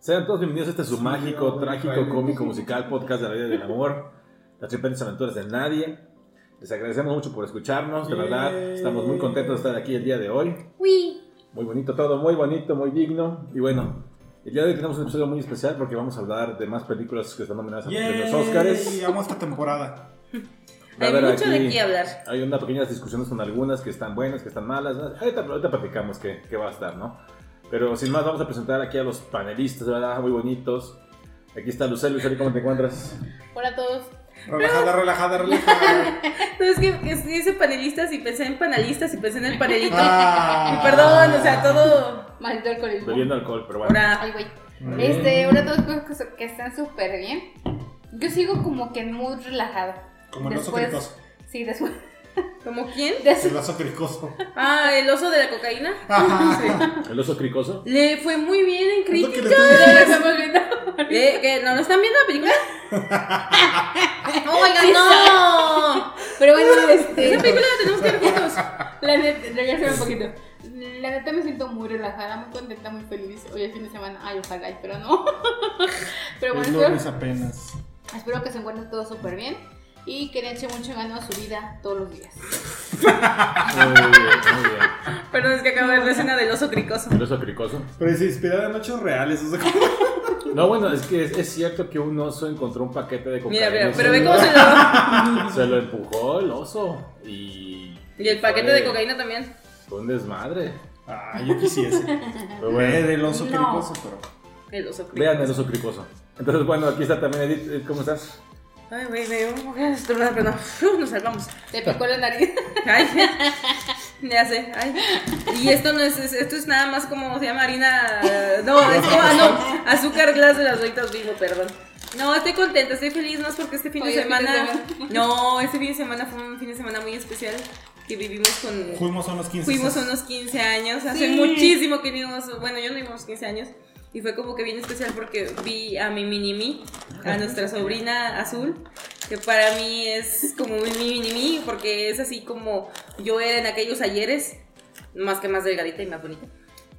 Sean todos bienvenidos a este su mágico, trágico, cómico, musical podcast de la vida y del amor, las tripetes aventuras de nadie. Les agradecemos mucho por escucharnos, de verdad. Estamos muy contentos de estar aquí el día de hoy. Uy. Muy bonito todo, muy bonito, muy digno. Y bueno, el día de hoy tenemos un episodio muy especial porque vamos a hablar de más películas que están nominadas a los Oscars. Vamos esta temporada. Va Hay mucho de qué hablar. Hay unas pequeñas discusiones con algunas que están buenas, que están malas. ¿no? Ahorita, ahorita platicamos qué, qué va a estar, ¿no? Pero sin más, vamos a presentar aquí a los panelistas, ¿verdad? Muy bonitos. Aquí está Lucero. Lucero, ¿cómo te encuentras? Hola a todos. Relajada, relajada, relajada. No, es que, que dice panelistas y pensé en panelistas y pensé en el panelito. Ah. Y perdón, o sea, todo. Maldito alcoholismo. Bebiendo alcohol, pero bueno. Ahora, Ay, güey. Este, ahora todos cosas que están súper bien. Yo sigo como que muy relajada. Como Después- cricoso. Sí, después. ¿como quién? El oso cricoso. Ah, el oso de la cocaína. Ajá. El oso cricoso. Le fue muy bien en Es lo que crítica. Lo. ¿Eh? ¿Qué? ¿No, ¿No están viendo la película? ¡Oh, oigan, no! Pero bueno, este. Esa película la tenemos que ver juntos. La neta, regresame un poquito. La neta me siento muy relajada, muy contenta, muy feliz. Hoy es fin de semana. Ay, ojalá, pero no. Pero bueno, Es espero, apenas. espero que se encuentren todos súper bien. Y que le eche mucho ganas a su vida todos los días. Muy bien, muy bien. Perdón, es que acabo de ver la escena del oso cricoso. El oso cricoso. Pero es inspirada en hechos reales. O sea, como- No, bueno, es que es, es cierto que un oso encontró un paquete de cocaína. Mira, mira, y pero se ve lo- cómo se lo. Se lo empujó el oso. Y. Y el paquete fue- de cocaína también. Fue un desmadre. Ah, yo quisiese. Pero Ver bueno, el oso No. cricoso, pero. El oso cricoso. vean el oso cricoso. Entonces, bueno, aquí está también Edith. Edith, ¿Cómo estás? Ay, güey, me voy a estornudar, pero no. Uf, nos salvamos. Te picó la nariz. Ay, ya sé. Ay. Y esto no es, es- esto es nada más como se llama harina. eh, No, es como ah, no, azúcar glass de las doritas vivo, perdón. No, estoy contenta, estoy feliz más porque este fin de es fin de semana. semana. No, este fin de semana fue un fin de semana muy especial que vivimos con. Fuimos a unos 15. Fuimos a unos 15 años, hace Sí. muchísimo que vivimos, bueno, yo no íbamos 15 años, y fue como que bien especial porque vi a mi mini mí, a nuestra sobrina azul, que para mí es como mi mini mí, porque es así como yo era en aquellos ayeres, más que más delgadita y más bonita.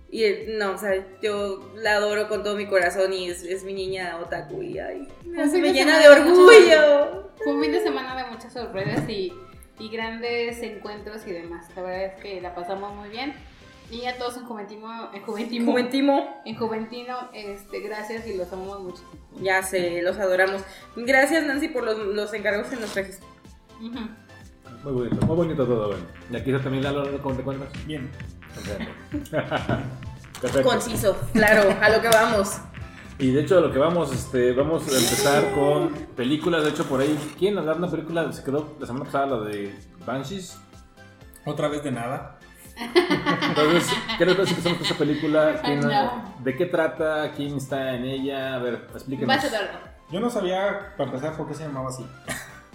Y eh, no, o sea, yo la adoro con todo mi corazón y es, es mi niña otaku y ay, me, Pues me llena de de orgullo. Fue un fin de semana de muchas sorpresas y, y grandes encuentros y demás. La verdad es que la pasamos muy bien. Y a todos en Juventino, en Juventino, Juventimo. en Juventino, este, gracias y los amamos muchísimo. Ya sé, los adoramos. Gracias Nancy por los, los encargos que nos trajiste. Muy bonito, muy bonito todo, bueno. Y aquí está también Lalo, ¿cómo te encuentras? Bien. Perfecto. Conciso, claro, a lo que vamos. Y de hecho, a lo que vamos, este, vamos a empezar con películas. De hecho, por ahí, ¿quién hablar de una película? Se quedó la semana pasada la de Banshees. Otra vez de nada. Entonces, ¿qué les parece que empezamos con esta película? ¿Quién- No. ¿De qué trata? ¿Quién está en ella? A ver, explíquenos. Vas a darlo. Yo no sabía, para empezar, por qué se llamaba así.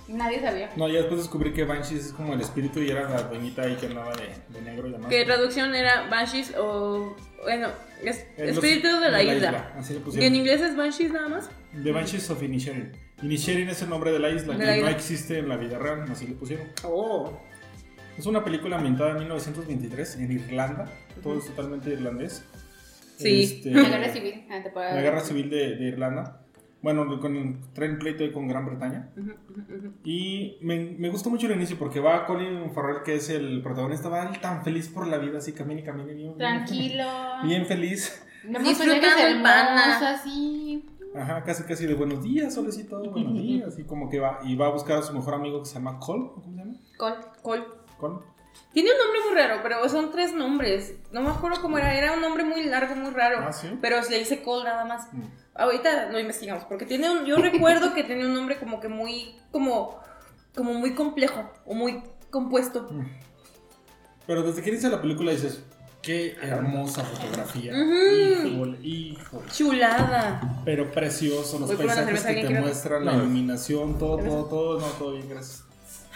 Nadie sabía. No, ya después descubrí que Banshees es como el espíritu y era la doñita ahí que andaba de, de negro y demás. ¿Qué traducción era Banshees o. Bueno, es, Eh, los- Espíritu de la isla. Así le ¿Y en pusieron. inglés es Banshees nada más? The Banshees of Inisherin. Inisherin es el nombre de la isla, De que la no isla. existe en la vida real, así le pusieron. Oh. Es una película ambientada en 1923 en Irlanda, todo es totalmente irlandés. Sí. Este, La guerra civil. ah, te puedo- la guerra civil de, de Irlanda. Bueno, con, traen pleito ahí con Gran Bretaña. Y me, me gustó mucho el inicio porque va Colin Farrell, que es el protagonista, va él tan feliz por la vida, así camina y camina bien. Tranquilo. Bien feliz. No Disfrutando el así. Ajá, casi casi de buenos días, solecito, buenos días. Y como que va, y va a buscar a su mejor amigo que se llama Cole, ¿cómo se llama? Col. Cole. Tiene un nombre muy raro, pero son tres nombres. No me acuerdo cómo era. Era un nombre muy largo, muy raro. Ah, sí. Pero se le dice Cole nada más. Mm. Ahorita lo investigamos, porque tiene un, yo recuerdo que tenía un nombre como que muy, como, como muy complejo o muy compuesto. Pero desde que inicia la película dices, qué hermosa fotografía. Híjole. Chulada. Pero precioso, los Voy paisajes que ¿alguien te muestran, la No. iluminación, todo, todo, todo. No, todo bien, gracias.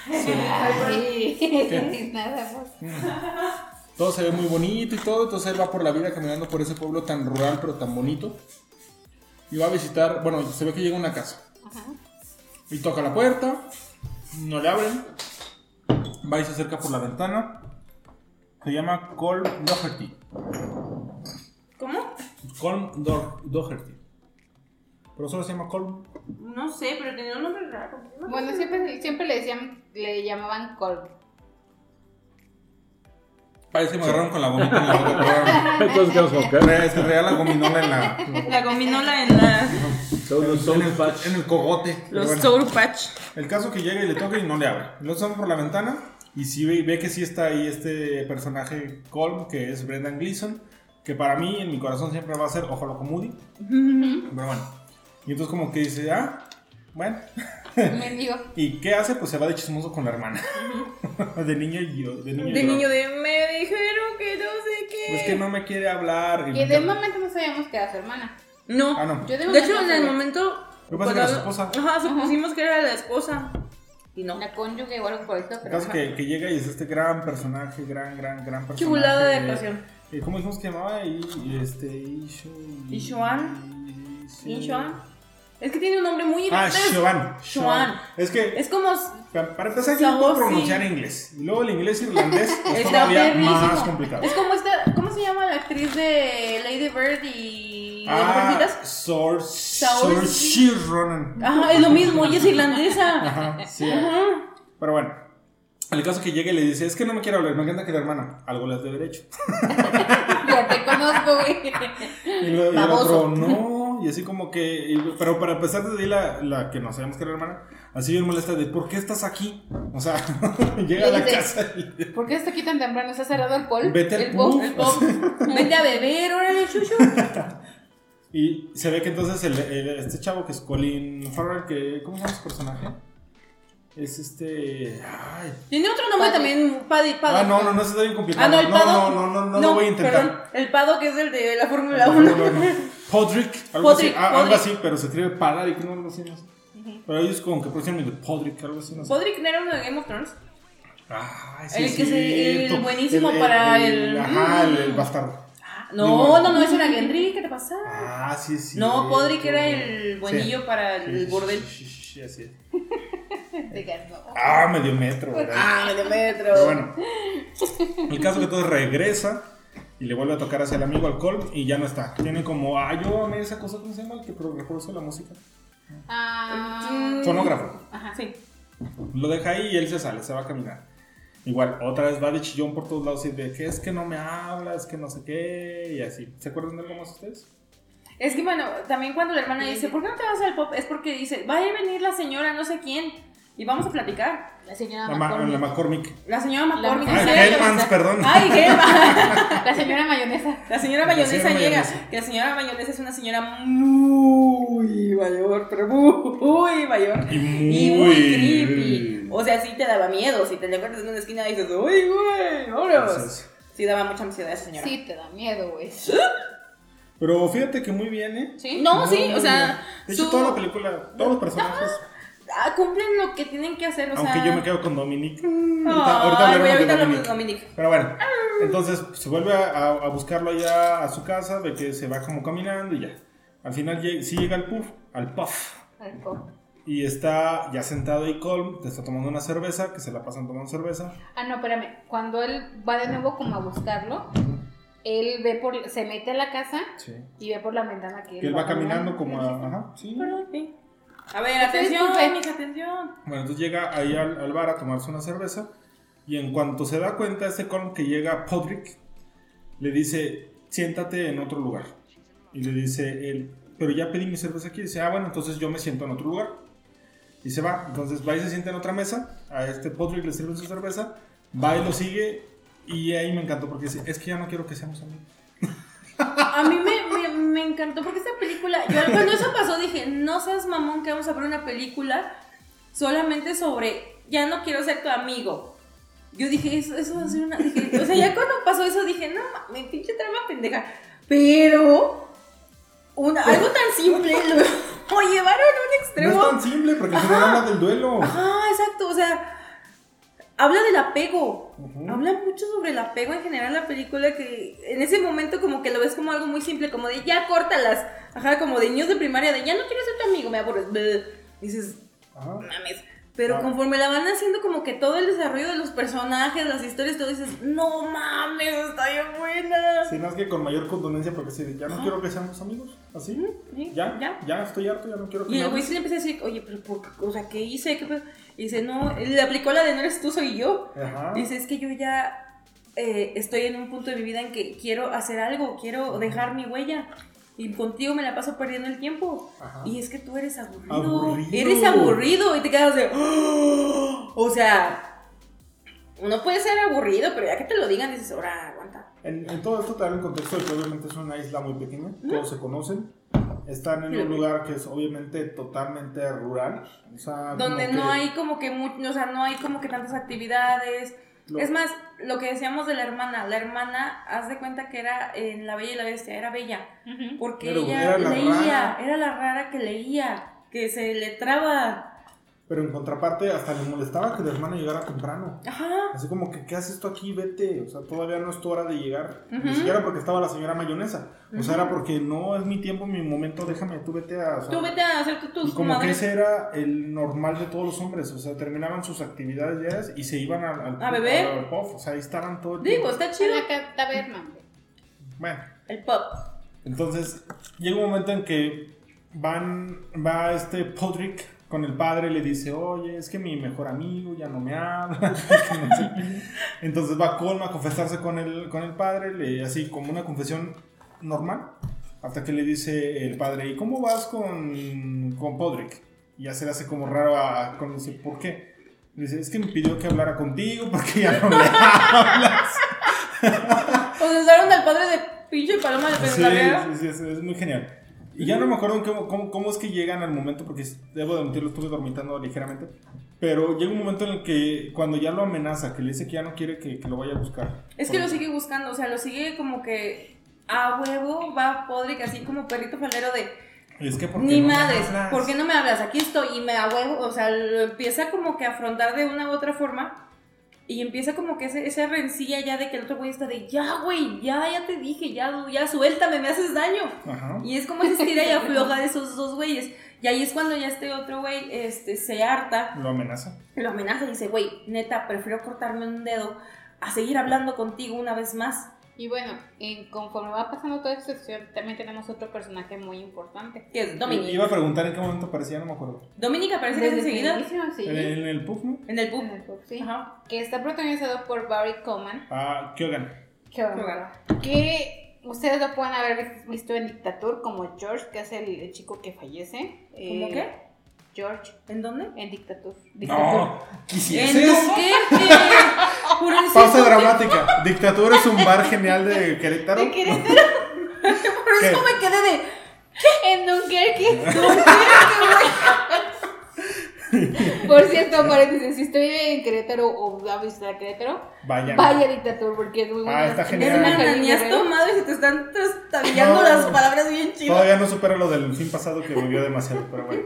Sí. Ay, Nada más. Todo se ve muy bonito y todo, entonces él va por la vida caminando por ese pueblo tan rural pero tan bonito. Y va a visitar, bueno, se ve que llega a una casa. Ajá. Y toca la puerta, no le abren. Va y se acerca por la ventana. Se llama Colm Doherty. ¿Cómo? Colm Do- Doherty. Pero solo se llama Colm. No sé, pero tenía un nombre raro. No Bueno, siempre, siempre le decían, le llamaban Colm. Parece que me agarraron con la gomita en la boca. Entonces. Se traía la gominola en la. La gominola en la. Son los en, el, Soul Patch. en el cogote. Los bueno. Soul Patch. El caso que llega y le toca y no le abre. Lo sale por la ventana y sí ve, ve que sí está ahí este personaje Colm, que es Brendan Gleeson, que para mí en mi corazón siempre va a ser Ojo Loco Moody. Pero bueno. Y entonces como que dice, ah, bueno. ¿Y qué hace? Pues se va de chismoso con la hermana. de niño y yo. De niño, De y yo. niño de me dijeron que no sé qué. Es que no me quiere hablar. y de momento no sabíamos que era su hermana. No. Ah, no. Yo de, De hecho, en el momento. Lo que pasa es que era su esposa. Ajá, supusimos que era la esposa. Y no. La cónyuge o algo por El pero caso que, que llega y es este gran personaje, gran, gran, gran personaje. Chulada de actuación. Eh, ¿Cómo dijimos que llamaba? Y, y este, y- y- Ishoan. Es que tiene un nombre muy Ah, Shoan. Shoan. Es que, Es como. pa- para empezar, yo no puedo pronunciar inglés. Y luego el inglés irlandés es todavía perrísimo. más complicado. Es como esta. ¿Cómo se llama la actriz de Lady Bird y. Ah, Saoirse. Saoirse Ronan. Ajá, es lo mismo, ella es irlandesa. Ajá, sí. Ajá. Pero bueno. El caso que llega y le dice, es que no me quiere hablar, me encanta que la hermana. Algo le has de haber hecho. Ya te conozco, güey. Y, lo- y el otro, no. Y así como que. y- pero para empezar desde ahí, la, la que no sabemos que era hermana, así bien molesta de ¿por qué estás aquí? O sea, llega a la dice, casa y. ¿Por qué está aquí tan temprano? ¿Está cerrado el pol? Vete al el pub. Vente a beber, órale, chuchu. Y se ve que entonces el, el- este chavo que es Colin Farrell, que. ¿Cómo se llama su personaje? Es este. Ay. Tiene otro nombre Paddy. también, Paddy. Paddy. Ah, no, no, no, eso está bien complicado. Ah, no, el no, Pado. no, no, no, no, lo voy a intentar. Perdón, el Pado que es el de la Fórmula No, 1. no, no. Podrick, algo Podrick, así, ah, algo Podrick. así, pero se escribe Padrick, no algo así, no sé. Pero ellos como que pronuncian de Podrick, algo así, no sé. Podrick no era uno de Game of Thrones. El sí, que se- el cierto. buenísimo para el- Ajá, el, el bastardo. No, Digo- no, no, ese era Gendry, ¿qué te pasa? Ah, sí, sí. No, Podrick era el buenillo para el Sí, bordel. Sí, sí, sí, es. No. Ah, medio metro, ¿verdad? Ah, medio metro. Pero bueno, el caso que todo regresa y le vuelve a tocar hacia el amigo alcohol y ya no está. Tiene como, ah, yo amé esa cosa, ¿cómo se llama? El que pro- reproduce la música. Ah, Fonógrafo. ajá. Sí. Lo deja ahí y él se sale, se va a caminar. Igual, otra vez va de chillón por todos lados y de que es que no me hablas, que no sé qué, y así. ¿Se acuerdan de algo más ustedes? Es que bueno, también cuando la hermana dice, ¿por qué no te vas al pop? Es porque dice, va a venir la señora no sé quién y vamos a platicar. La señora La, ma- McCormick. la McCormick. La señora McCormick. La- Ah, Hellmans, o sea, perdón. Ay, Hellmans. La señora mayonesa. La señora La mayonesa señora llega. mayonesa. Que la señora mayonesa es una señora muy mayor, pero muy mayor. Y muy... Y muy creepy. O sea, sí te daba miedo. Si te le encuentras en una esquina y dices, uy, güey, vámonos. Sí daba mucha ansiedad esa señora. Sí, te da miedo, güey. Pero fíjate que muy bien, ¿eh? Sí. No, sí, o sea. De hecho, su- toda la película, todos los personajes, ah, cumplen lo que tienen que hacer, o aunque sea. yo me quedo con Dominique. Ay, ahorita, ahorita de ahorita hablamos Dominique. de Dominic. Pero bueno, entonces se vuelve a, a- buscarlo allá a su casa, ve que se va como caminando y ya. Al final llega, sí llega al puff, al puff. Al pop. Y está ya sentado ahí Colm, te está tomando una cerveza, que se la pasan tomando cerveza. Ah, no, espérame. Cuando él va de nuevo como a buscarlo, él ve por, se mete a la casa Sí. y ve por la ventana que Que él va caminando como a... Ajá, sí. Perdón, sí. A ver, atención, mija, atención. Bueno, entonces llega ahí al, al bar a tomarse una cerveza. Y en cuanto se da cuenta este Colm que llega Podrick, le dice, siéntate en otro lugar. Y le dice él, pero ya pedí mi cerveza aquí. Y dice, ah, bueno, entonces yo me siento en otro lugar. Y se va. Entonces va y se sienta en otra mesa. A este Podrick le sirve su cerveza. Va y lo sigue. Y ahí me encantó porque dice, es que ya no quiero que seamos amigos. A mí me, me, me encantó porque esta película, yo cuando eso pasó dije, no seas mamón que vamos a ver una película solamente sobre, ya no quiero ser tu amigo. Yo dije, eso, eso va a ser una... dije, o sea, ya cuando pasó eso dije, no mames, pinche trama pendeja. Pero, una, algo tan simple lo, lo llevaron a un No extremo. es tan simple porque final habla del duelo. Ah, exacto, o sea, habla del apego. Ujú. Habla mucho sobre el apego en general la película que en ese momento como que lo ves como algo muy simple, como de ya córtalas. Ajá, como de niños de primaria, de ya no quiero ser tu amigo, me aburres. Dices, Ajá. mames. Pero Ah. conforme la van haciendo como que todo el desarrollo de los personajes, las historias, todo dices, no mames, está bien buena. Sí, más que con mayor contundencia, porque si ya no quiero que seamos amigos, así, Sí, ya, ya. ya, estoy harto, ya no quiero que Y el güey sí le empecé a decir, oye, pero por, o sea, ¿qué hice? ¿Qué pedo?". Y dice, no, le aplicó la de no eres tú, soy yo. Ajá. Dice, es que yo ya eh, estoy en un punto de mi vida en que quiero hacer algo, quiero dejar mi huella. Y contigo me la paso perdiendo el tiempo. Ajá. Y es que tú eres aburrido. Aburrido. Eres aburrido. Y te quedas de. "Oh". O sea, uno puede ser aburrido, pero ya que te lo digan, dices, ahora aguanta. En, en todo esto te da el contexto de que obviamente es una isla muy pequeña, todos se conocen, están en Sí, un lugar que es obviamente totalmente rural, o sea, Donde no que hay como que mu- o sea, no hay como que tantas actividades. lo- Es más, lo que decíamos de la hermana, la hermana, haz de cuenta que era en La Bella y la Bestia, era bella. Porque Pero ella era la leía, rara. era la rara que leía, que se le traba. Pero en contraparte hasta le molestaba que la hermana llegara temprano. Ajá. Así como que, ¿qué haces tú aquí? Vete. O sea, todavía no es tu hora de llegar. Ni siquiera porque estaba la señora mayonesa. O sea, era porque no es mi tiempo, mi momento, déjame, tú vete a... o sea, Tú vete a hacer Y tus como que ese era el normal de todos los hombres. O sea, terminaban sus actividades diarias y se iban al, al, ¿A beber? al puff. O sea, ahí estaban todo el Digo, tiempo. está En chido. la taberna. Bueno, El pop. entonces llega un momento en que van, va este Podrick con el padre le dice, oye, es que mi mejor amigo ya no me habla. Entonces va Colma a confesarse con el, con el padre, le, así como una confesión normal, hasta que le dice el padre, ¿y cómo vas con, con Podrick? Y ya se le hace como raro a, con dice, ¿por qué? Le dice, es que me pidió que hablara contigo porque ya no le hablas. Sea, usaron al padre de pinche paloma de Sí, sí, sí, es, es muy genial. Y ya no me acuerdo cómo, cómo, cómo es que llegan al momento, porque debo de admitirlo, estuve dormitando ligeramente. Pero llega un momento en el que cuando ya lo amenaza, que le dice que ya no quiere que, que lo vaya a buscar. Es que lo sigue buscando, o sea, lo sigue como que a huevo va Podrick así como perrito falero de Es que ¿por qué ni no madres? ¿por qué no me hablas? Aquí estoy y me a huevo, o sea, lo empieza como que a afrontar de una u otra forma y empieza como que ese, esa rencilla ya de que el otro güey está de ya, güey, ya, ya te dije, ya, ya, suéltame, me haces daño. Ajá. Y es como ese estira y afloja de esos dos güeyes. Y ahí es cuando ya este otro güey este, se harta Lo amenaza. lo amenaza y dice, güey, neta, prefiero cortarme un dedo a seguir hablando contigo una vez más. Y bueno, en- conforme va pasando toda esta sección, también tenemos otro personaje muy importante. Que es Dominic. Iba a preguntar en qué momento aparecía, no me acuerdo. Dominic aparece Desde enseguida sí. En, el- el pub, ¿no? en el pub. En el pub, sí. Ajá. Que está protagonizado por Barry Coleman. Ah, Kyogan. Que, que ustedes lo pueden haber visto en Dictatur como George, que es el, el chico que fallece. ¿Cómo Eh, qué? George ¿En dónde? en Dictatur. No, En. Dunkerque. Pausa dramática. Dictadura es un bar genial de Querétaro. De Querétaro. Por eso me quedé de. en Dunkerque. Por cierto, paréntesis, si usted vive en Querétaro o va a visitar Querétaro, vaya a Dictatur porque es muy bueno. Ah, está Es genial. una calle ni has tomado y se te están trastabillando No. las palabras bien chidas. Todavía no supera lo del fin pasado que bebió demasiado, pero bueno.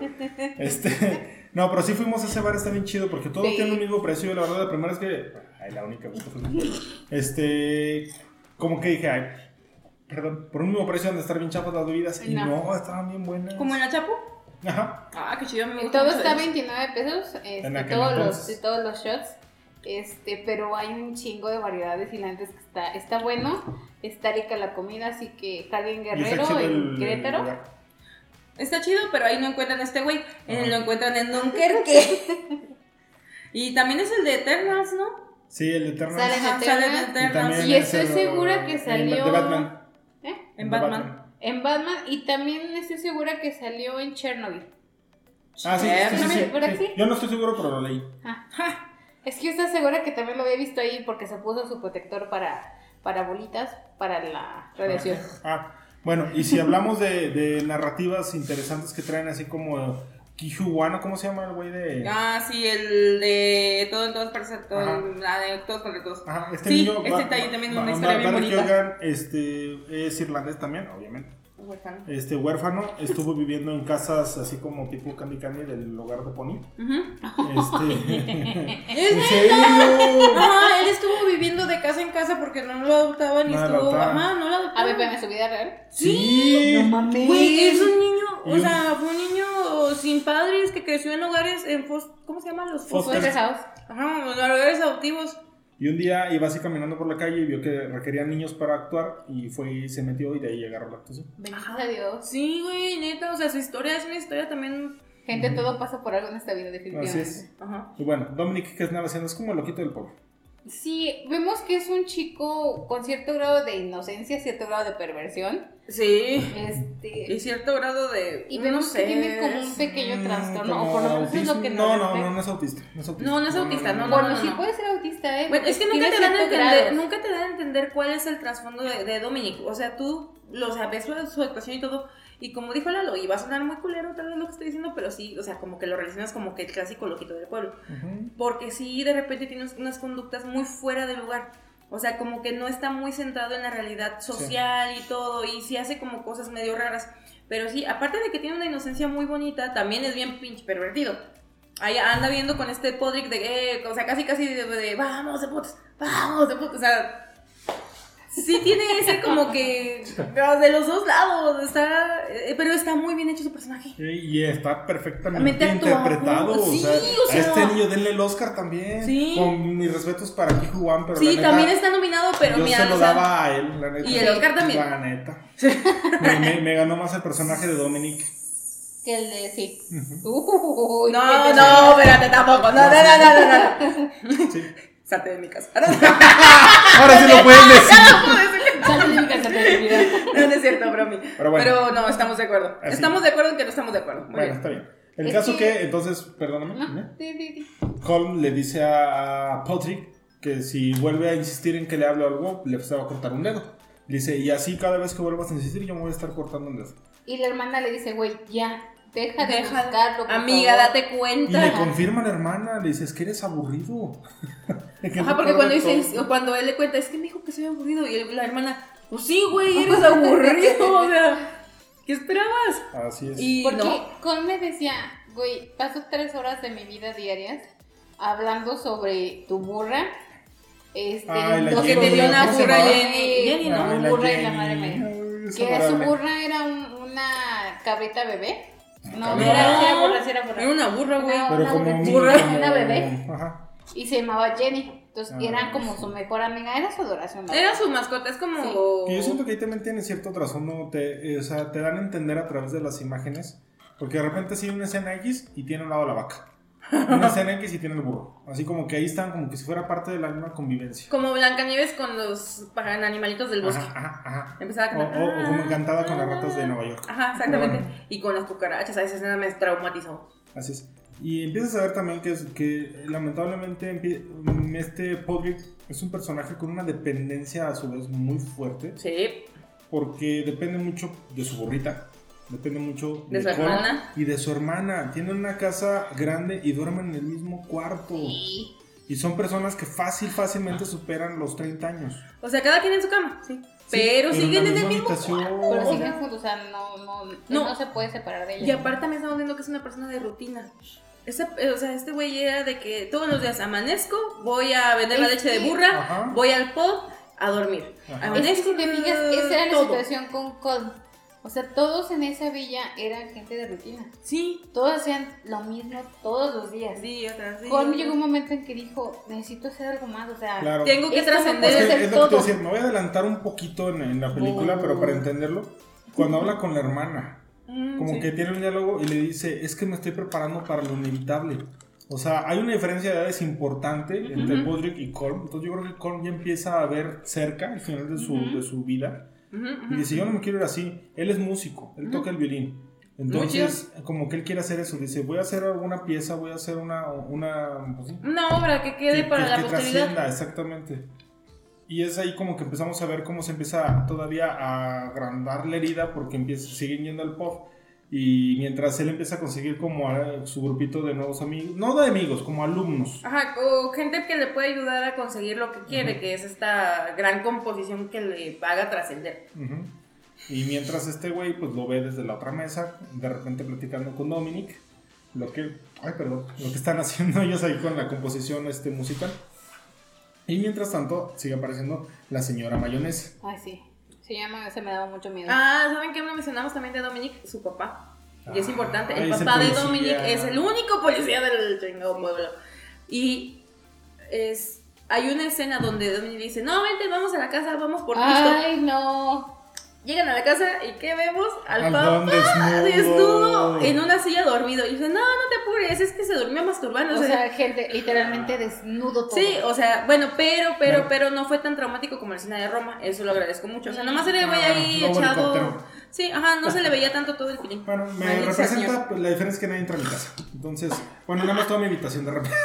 Este, no, pero sí fuimos a ese bar, está bien chido porque todo Sí. tiene un mismo precio. Y la verdad, la primera es que. Ay, la única. Este, como que dije, ay, perdón, por un mismo precio han de estar bien chapas las bebidas. Y No. no, estaban bien buenas. ¿Como en la Chapo? Ajá. Ah, qué chido, me gusta Todo está a eso. 29 pesos, este, En todos, los, entonces. todos los shots. Este, pero hay un chingo de variedades y la neta es que está, está bueno, está rica la comida, así que está Guerrero chido en el- Querétaro. el. Está chido, pero ahí no encuentran a este güey. Ajá. él lo encuentran en Dunkerque. y también es el de Eternals, ¿no? Sí, el Eternal. Sale en en. Y estoy segura que en- salió- De Batman. ¿Eh? En Batman. En Batman y también estoy segura que salió en Chernobyl. Ah, sí, sí, sí, sí. Yo no estoy seguro, pero lo leí. Ah. Es que yo estoy segura que también lo había visto ahí porque se puso su protector para, para bolitas para la radiación. Ah, bueno, y si hablamos de, de narrativas interesantes que traen, así como Kijuano, ¿cómo se llama el güey de.? Ah, sí, el de todo en todas partes, todo, Ajá. la de todos contra todos. Ajá, este Sí, niño. este va- también va- una va- historia bien bonita. Keoghan, este, es irlandés también, obviamente. Huérfano. Este huérfano estuvo viviendo en casas así como tipo Candy Candy del hogar de Pony. Ujú. Este. ¿Es ¿En serio? Ajá, él estuvo viviendo de casa en casa porque no lo adoptaban y No estuvo. adoptaban. Ajá, no lo A ver, adoptaban. pero en su vida real. Sí. mames. Güey, es un niño o sea, fue un niño sin padres que creció en hogares, en fos- ¿cómo se llaman los Foster. Foster House. Ajá, en hogares adoptivos. Y un día iba así caminando por la calle y vio que requerían niños para actuar y fue y se metió y de ahí agarró la actuación. Bendito a Dios. Sí, güey, neta, o sea, su historia es una historia también. Gente, todo pasa por algo en esta vida, Así definitivamente. es. Ajá. Y bueno, Dominic, ¿qué es nada haciendo? Es como el loquito del pueblo. Sí, vemos que es un chico con cierto grado de inocencia, cierto grado de perversión. Sí. Este, Y cierto grado de. y no vemos sé, que tiene como un pequeño Mm, trastorno, como o por lo menos es lo que No, no, no, no es autista. No es autista. No, no es autista, no, Bueno, no, sí no. puede ser autista, ¿eh? Bueno, es que nunca te, dan a entender, nunca te dan a entender cuál es el trasfondo de, de Dominic. O sea, tú lo sabes, su, su actuación y todo. Y como dijo Lalo, y va a sonar muy culero tal vez lo que estoy diciendo, pero sí, o sea, como que lo relacionas como que el clásico loquito del pueblo. Ujú. Porque sí, de repente tiene unas conductas muy fuera de lugar. O sea, como que no está muy centrado en la realidad social y todo. Y sí hace como cosas medio raras. Pero sí, aparte de que tiene una inocencia muy bonita, también es bien pinche pervertido. Ahí anda viendo con este Podrick de, eh, o sea, casi casi de, de, vamos de putos, vamos de putos. O sea, sí tiene ese como que de los dos lados. Está, eh, pero está muy bien hecho su personaje. Sí, Y está perfectamente interpretado. o Sí, sea, o sea- a este niño denle el Oscar también. Sí. Con mis respetos para Kiju Wan, pero Sí, la neta, también está nominado, pero yo mira, se lo o sea, daba a él, la neta. Y el Oscar también. La neta. me, me- me ganó más el personaje de Dominic. Que el de sí. Uy, No, no, espérate, tampoco. No, no, no, no, no, no. Sí. Salte de mi casa. Ahora sí lo pueden decir. Sale de mi casa, te olvidó. No, no es cierto, bromi. Pero bueno. Pero no, estamos de acuerdo. Así. Estamos de acuerdo en que no estamos de acuerdo. Muy Bueno, bien. está bien. El Es caso que- que, entonces, perdóname. No, sí, sí, sí. Holm le dice a Patrick que si vuelve a insistir en que le hable algo, le va a cortar un dedo. Dice, y así cada vez que vuelvas a insistir, yo me voy a estar cortando un dedo. Y la hermana le dice, güey, ya, deja de Deja- buscarlo, Amiga, favor". date Y cuenta. le confirma a la hermana, le dice, es que eres aburrido. Que Ajá, no porque cuando, de dice, todo. cuando él le cuenta, es que me dijo que soy aburrido. Y la hermana, pues sí, güey, eres aburrido. o sea, ¿qué esperabas? Así es. Y Porque no. Con me decía, güey, paso tres horas de mi vida diarias hablando sobre tu burra. Este, los que te dio una ¿cómo se burra? Jenny. Jenny, ¿no? Un la burra y la madre mía. Que su burra era un- una cabrita bebé. No, Ah, no era, era burra, sí era burra. Era una burra, güey. Una- Pero una como burra- una bebé. Ajá. Y se llamaba Jenny. Entonces Ah, era como sí. su mejor amiga, era su adoración. la Era verdad. su mascota, es como. Que yo siento que ahí también tiene cierto trasfondo, te, eh, o sea, te dan a entender a través de las imágenes, porque de repente sí hay una escena X y tiene a un lado la vaca. Una escena X y tiene el burro. Así como que ahí están, como que si fuera parte de la misma convivencia. Como Blancanieves con los animalitos del bosque. Ajá, ajá, ajá. Empezaba a O, cantar. o- o como encantada con las ratas de Nueva York. Ajá, exactamente. Bueno. Y con las cucarachas, a esa escena me traumatizó. Así es. Y empiezas a ver también que, es, que lamentablemente empie- mm, este Podrick es un personaje con una dependencia a su vez muy fuerte, Sí. porque depende mucho de su burrita, depende mucho De su Cole hermana. y de su hermana. Tienen una casa grande y duermen en el mismo cuarto. Sí. Y son personas que fácil, fácilmente superan los 30 años. O sea, cada quien en su cama, sí. Sí, pero, siguen la en el mismo habitación. cuarto. Pero siguen juntos, o sea, no, no, No. no se puede separar de ella. Y aparte también estamos viendo que es una persona de rutina. Ese, eh, o sea, este güey era de que todos los días amanezco, voy a vender la leche de burra, Ajá. voy al pub a dormir. Ajá. Es que Amanezco, fijas, esa era la situación con. O sea, todos en esa villa eran gente de rutina. Sí, Todos hacían lo mismo todos los días. día tras día. Cole llegó un momento en que dijo, necesito hacer algo más, o sea, Claro. Tengo que trascender. Es, que es lo que te decía, me voy a adelantar un poquito en, en la película, Oh. pero para entenderlo, cuando habla con la hermana, Mm, como sí. que tiene un diálogo y le dice, es que me estoy preparando para lo inevitable. O sea, hay una diferencia de edades importante entre Ujú. Podrick y Colm, entonces yo creo que Colm ya empieza a ver cerca el final de su, Ujú. de su vida Y dice, yo no me quiero ir así, él es músico, él toca el violín. Entonces, como que él quiere hacer eso, dice, voy a hacer alguna pieza, voy a hacer una, una, pues Una obra que quede que, para que- la que posteridad. exactamente. Y es ahí como que empezamos a ver cómo se empieza todavía a agrandar la herida porque empieza, siguen yendo al pop. Y mientras él empieza a conseguir como a su grupito de nuevos amigos, no de amigos, como alumnos. Ajá, o gente que le puede ayudar a conseguir lo que quiere, que es esta gran composición que le haga trascender. Y mientras este güey pues lo ve desde la otra mesa, de repente platicando con Dominic, lo que, ay perdón, lo que están haciendo ellos ahí con la composición este musical. Y mientras tanto sigue apareciendo la señora mayonesa. ay sí, se llama, se me daba mucho miedo. Ah, ¿saben qué no mencionamos también de Dominic? Su papá. Y es importante. El Ah, es el papá de. Dominic es el único policía del chingado pueblo. Y es. Hay una escena donde Dominic dice, no, vente, vamos a la casa, vamos por. Ay, no. Llegan a la casa y ¿qué vemos? Al Al papá desnudo. desnudo en una silla dormido. Y dice, no, no te apures, es que se durmió masturbando. O sea, gente, literalmente desnudo todo. Sí, o sea, bueno, pero, pero, pero no fue tan traumático como la escena de Roma. Eso lo agradezco mucho. O sea, nomás se le veía Ah, ahí no echado. Sí, ajá, no se le veía tanto todo el feeling. Bueno, me representa, pues, la diferencia es que nadie entra a mi casa. Entonces, bueno, nada más toda mi habitación de repente.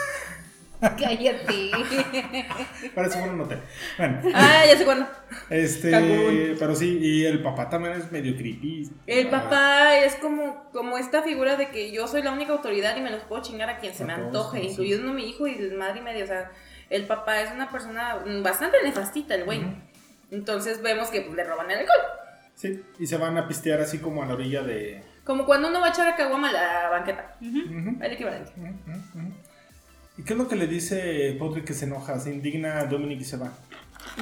Cállate. Para eso fue un hotel. Bueno, Ah, ya sé cuándo. este, Cancún. pero sí, y el papá también es medio creepy. El Ah, papá es como, como esta figura de que yo soy la única autoridad y me los puedo chingar a quien se A me antoje, incluyendo mi hijo y el madre y medio. O sea, el papá es una persona bastante nefastita, el güey. Entonces vemos que pues, le roban el alcohol. Sí, y se van a pistear así como a la orilla de. Como cuando uno va a echar a caguama a la banqueta. Ujú, El equivalente. ujú, ujú. ¿Y qué es lo que le dice Podrick que se enoja? Se indigna a Dominic y se va.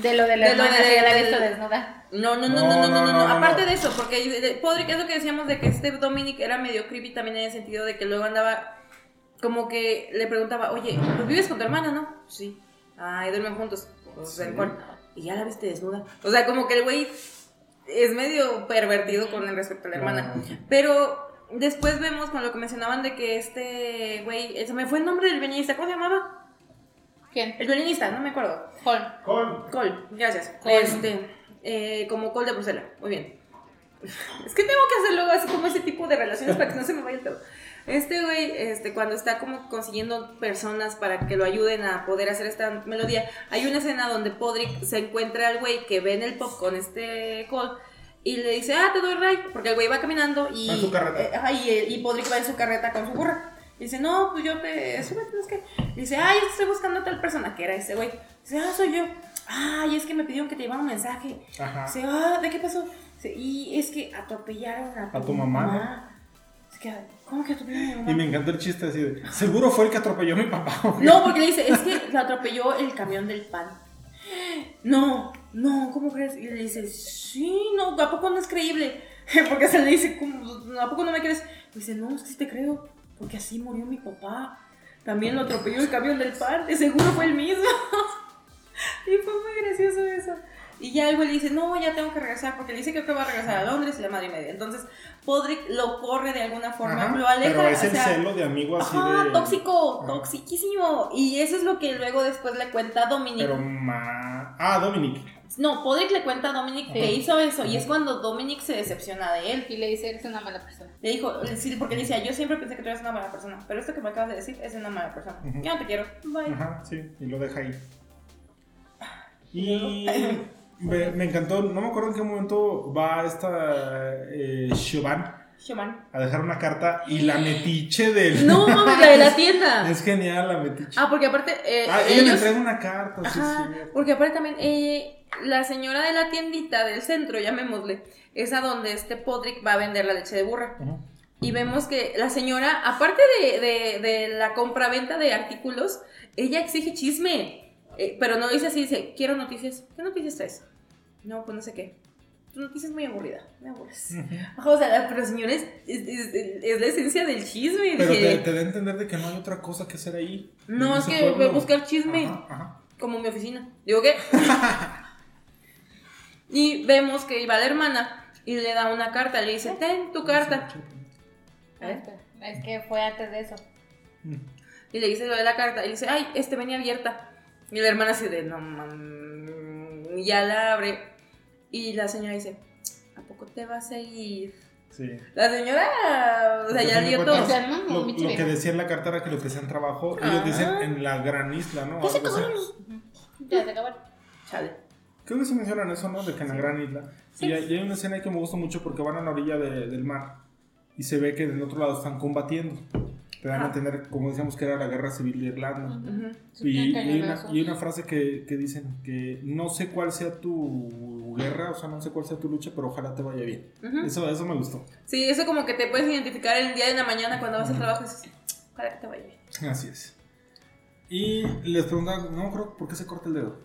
De lo de la De lo hermana de- que ya la del- visto desnuda. No, no, no, No, no, no, no, no, no, no, no, Aparte no. de eso, porque de- Podrick es lo que decíamos de que este Dominic era medio creepy también en el sentido de que luego andaba como que le preguntaba, oye, ¿pues vives con tu hermana, no? Sí. Ah, y duermen juntos. Pues, Sí. Y ya la viste desnuda. O sea, como que el güey es medio pervertido con respecto a la hermana. No. Pero después vemos con lo que mencionaban de que este güey, se me fue el nombre del violinista, ¿cómo se llamaba? ¿Quién? El violinista, no me acuerdo. Paul. Con. Cole, gracias. Cole. Este, eh, como Cole de Bruselas, muy bien. Es que tengo que hacerlo así como ese tipo de relaciones para que no se me vaya el pedo. Este güey, este, cuando está como consiguiendo personas para que lo ayuden a poder hacer esta melodía, hay una escena donde Podrick se encuentra al güey que ve en el pop con este Cole y le dice, ah, te doy ray, porque el güey va caminando y... En su carreta. eh, ajá, y, y Podrick va en su carreta con su burra. Y dice, no, pues yo te... Súbete, es que... Y dice, ay, estoy buscando a tal persona, que era ese güey. Dice, ah, soy yo. Ay, es que me pidieron que te llevara un mensaje. Ajá. Dice, ah, ¿de qué pasó? Dice, y es que atropellaron a tu, A tu mamá, Es que, ¿cómo que atropellaron a mi mamá? Y me encantó el chiste así de. Seguro fue el que atropelló a mi papá. No, porque le dice, es que lo atropelló el camión del pan. No, no, ¿cómo crees? Y le dice, sí, no, ¿a poco no es creíble? Porque se le dice, ¿cómo? ¿a poco no me crees? Y dice, no, es que sí te creo, porque así murió mi papá. También lo atropelló el camión del pan, de seguro fue el mismo. y fue muy gracioso eso. Y ya el güey le dice, no, ya tengo que regresar, porque le dice que va a regresar a Londres y la madre y media. Entonces, Podrick lo corre de alguna forma, Ajá, lo aleja. Pero es el o sea, celo de amigo así Ajá, de. tóxico, Ajá. toxiquísimo. Y eso es lo que luego después le cuenta a Dominic. Pero ma. Ah, Dominic. No, Podrick le cuenta a Dominic que hizo eso. Y es cuando Dominic se decepciona de él. Y le dice, eres una mala persona. Le dijo, sí, porque le decía, yo siempre pensé que tú eres una mala persona. Pero esto que me acabas de decir es una mala persona. Ujú. Yo no te quiero. Bye. Ajá, sí, y lo deja ahí. Y me, me encantó, no me acuerdo en qué momento va esta eh, Siobhan Shaman. a dejar una carta y la metiche del... No, mames, la de la tienda. Es genial la metiche. Ah, porque aparte. eh, Ah, ella le entrega una carta, sí, Ajá, sí. porque aparte también eh, la señora de la tiendita del centro, llamémosle, es a donde este Podrick va a vender la leche de burra. Ujú. Y vemos que la señora, aparte de, de, de la compra-venta de artículos, ella exige chisme. Eh, pero no dice así, dice, quiero noticias. ¿Qué noticias traes? No, pues no sé qué. Tu noticia es muy aburrida, me aburres. Ajá, O sea, pero señores, es, es- es la esencia del chisme. Pero dije, te, te da a entender de que no hay otra cosa que hacer ahí. No, es que voy a buscar chisme. Ajá, ajá. como mi oficina. Digo, ¿qué? y vemos que iba la hermana y le da una carta, le dice, ten tu carta. ¿Eh? Es que fue antes de eso. Mm. Y le dice lo de la carta y le dice, ay, este venía abierta. Y la hermana así de, no mames, y ya la abre. Y la señora dice, ¿a poco te vas a ir? Sí. La señora, o sea, ya a dio todo. O sea, no, Lo, lo que decía en la carta era que lo que hacían trabajo, Ah. ellos dicen en la gran isla, ¿no? Ya se acabaron. Ya se acabaron. Chale. Creo que sí mencionan eso, ¿no? De que en la gran isla. Sí. Y, hay, y hay una escena ahí que me gusta mucho porque van a la orilla de- del mar y se ve que del otro lado están combatiendo. Te dan a Ah. entender, como decíamos, que era la guerra civil de Irlanda. Ujú. Y, y hay una, y hay una frase que, que dicen que no sé cuál sea tu guerra, o sea, no sé cuál sea tu lucha, pero ojalá te vaya bien. Eso, eso me gustó. Sí, eso como que te puedes identificar el día de la mañana cuando vas al trabajo y dices, para que te vaya bien. Así es. Y les preguntan, no creo, ¿por qué se corta el dedo?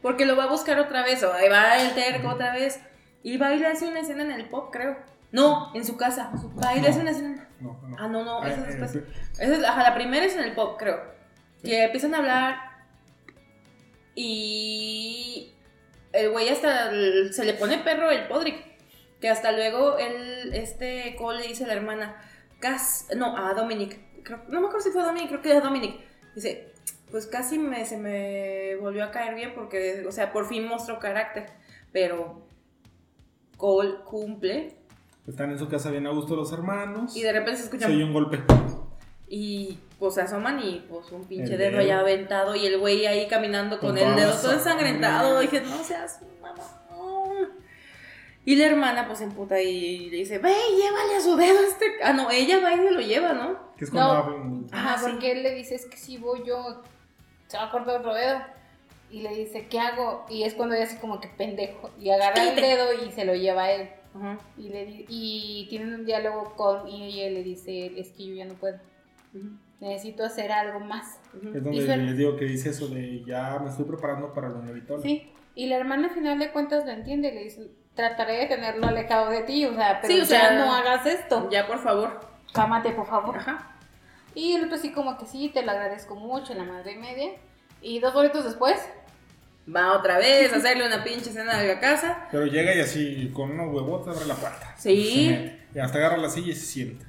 Porque lo va a buscar otra vez, o ahí va el terco otra vez. Y va a ir a hacer una escena en el pop, creo. No, en su casa. Va hace una escena. No, no. Ah, no, no, esa es eh, después. eh, Esa es, ajá, la primera es en el pop, creo. Que empiezan a hablar y el güey hasta el- se le pone perro el Podrick. Que hasta luego él, este Cole le dice a la hermana, Cas, no, a Dominic, creo- no me acuerdo si fue a Dominic, creo que a Dominic. Dice, pues casi me, se me volvió a caer bien porque, o sea, por fin mostró carácter. Pero Cole cumple Están en su casa bien a gusto los hermanos. y de repente se escucha Se oye un golpe. Y pues se asoman y pues un pinche El dedo allá aventado y el güey ahí caminando con Con el dedo todo ensangrentado. sangre. Dije, no seas mamón. Y la hermana pues se emputa y le dice, ve, llévale a su dedo a este. Ah, no, ella va y se lo lleva, ¿no? Que es cuando No. Ah, Ajá, sí. porque él le dice, es que si voy yo, se va a cortar otro dedo. Y le dice, ¿qué hago? Y es cuando ella así como que pendejo. Y agarra el dedo y se lo lleva a él. Ajá. Y, le y tienen un diálogo con y ella le dice, es que yo ya no puedo. Necesito hacer algo más. Es donde Y suena- les digo que dice eso de ya me estoy preparando para lo inevitable. Sí. Y la hermana al final de cuentas lo entiende. Le dice, trataré de tenerlo alejado de ti. O sea, pero Sí, o sea, ya no hagas esto. Ya, por favor. Cámate, por favor. Ajá. Y el otro así como que sí, te lo agradezco mucho, la madre y media. Y dos bolitos después, Va otra vez a hacerle una pinche cena de la casa. Pero llega y así con unos huevotes abre la puerta. Sí. Y hasta agarra la silla y se sienta.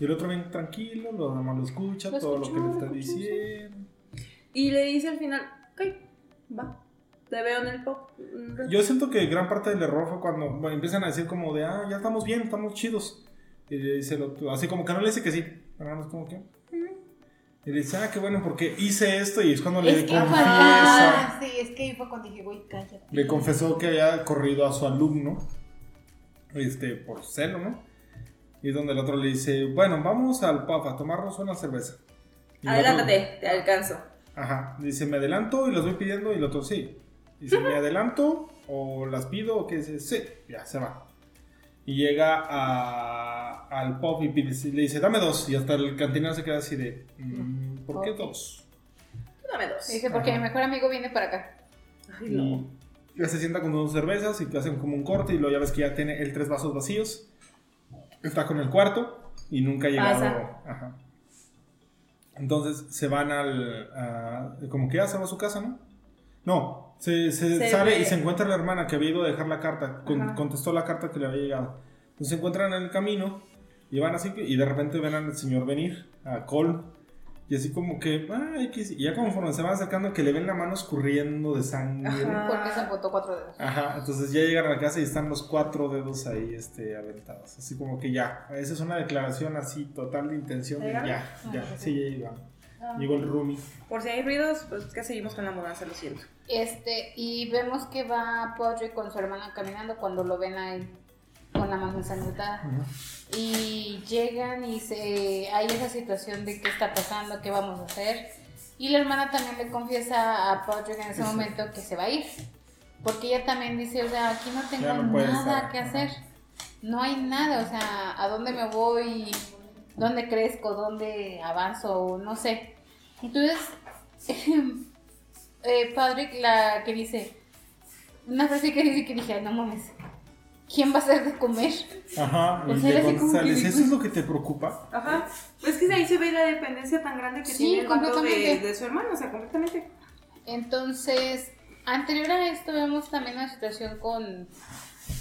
Y el otro bien tranquilo, lo demás lo escucha, Lo todo lo que le está diciendo. Y le dice al final, ok, va. Te veo en el pop. Yo siento que gran parte del error fue cuando bueno, empiezan a decir como de, ah, ya estamos bien, estamos chidos. Y le dice el otro, así como que no le dice que sí. Pero no es como que... "Mm". Y le dice, ah, qué bueno, porque hice esto y es cuando le es que confiesa. ah, sí, es que ahí fue cuando dije, güey, cállate. Le confesó que había corrido a su alumno, este, por celo, ¿no? Y donde el otro le dice, bueno, vamos al pub a tomarnos una cerveza. Y el otro- Adelántate, te alcanzo. Ajá, dice, me adelanto y los voy pidiendo y el otro sí. Dice, ¿me adelanto o las pido o qué dice? Sí, ya, se va. Y llega a- al pub y pide- le dice, dame dos. Y hasta el cantinero se queda así de, "Mm, ¿por qué dos? Dame dos. Y dije, porque Ajá. mi mejor amigo viene para acá. Ay, no. Y ya se sienta con dos cervezas y te hacen como un corte y luego ya ves que ya tiene el tres vasos vacíos. Está con el cuarto y nunca ha llegado. Ajá. Entonces se van al... a- como que ya se va a su casa, ¿no? No, se, se Se sale ve. y se encuentra la hermana que había ido a dejar la carta. Con- contestó la carta que le había llegado. Entonces se encuentran en el camino y van así y de repente ven al señor venir, a Cole. Y así como que, ay, que sí". y ya conforme se van acercando que le ven la mano escurriendo de sangre. Ajá. Porque se empotó cuatro dedos. Ajá, entonces ya llegan a la casa y están los cuatro dedos ahí este, aventados. Así como que ya, esa es una declaración así total de intención de ¿Ya? ya, ya, Ah, sí, ya llegan. Llegó el roomie. Por si hay ruidos, pues que seguimos con la mudanza, lo siento. Este, y vemos que va Podrick con su hermano caminando cuando lo ven a él con la mano ensangrentada. Y llegan y se, hay esa situación de qué está pasando, qué vamos a hacer. Y la hermana también le confiesa a Podrick en ese momento que se va a ir. Porque ella también dice, o sea, aquí no tengo no nada estar. que hacer. No hay nada, o sea, ¿a dónde me voy? ¿Dónde crezco? ¿Dónde avanzo? No sé. Entonces, eh, Patrick, la que dice, una frase que dice que dije, "Ay, no mames, ¿quién va a hacer de comer? Ajá, así como que dice, dijo- ¿eso es lo que te preocupa? Ajá. Pues que ahí se ve la dependencia tan grande que Sí, tiene el vato de, de su hermano, o sea, completamente. Entonces, anterior a esto vemos también una situación con,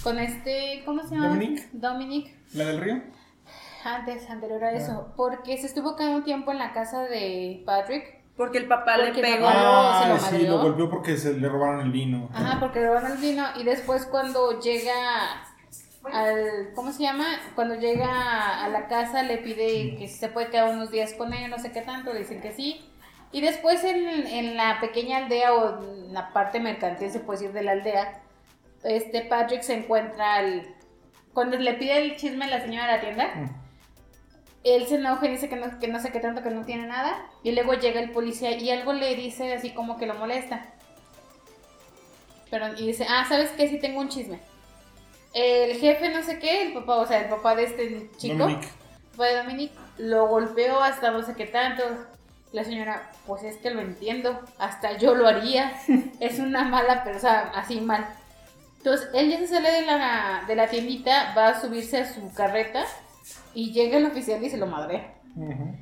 con este, ¿cómo se llama? Dominic. Dominic. ¿La del río? Antes, anterior a Ah. eso, porque se estuvo quedando un tiempo en la casa de Patrick. Porque el papá Porque le pegó. Ah, se lo sí, lo golpeó porque se le robaron el vino. Ajá, porque le van el vino y después cuando llega al, ¿cómo se llama? Cuando llega a la casa le pide que si se puede quedar unos días con él, no sé qué tanto, le dicen que sí. Y después en, en la pequeña aldea o en la parte mercantil, se puede decir, de la aldea, este Patrick se encuentra al... Cuando le pide el chisme a la señora de la tienda, Mm. Él se enoja y dice que no, que no sé qué tanto, que no tiene nada. Y luego llega el policía y algo le dice así como que lo molesta. Pero, y dice, ah, ¿sabes qué? Sí tengo un chisme. El jefe no sé qué, el papá, o sea, el papá de este chico, Dominic. de Dominic, lo golpeó hasta no sé qué tanto. La señora, pues es que lo entiendo, hasta yo lo haría. es una mala persona, así mal. Entonces, él ya se sale de la, de la tiendita, va a subirse a su carreta y llega el oficial y se lo madrea.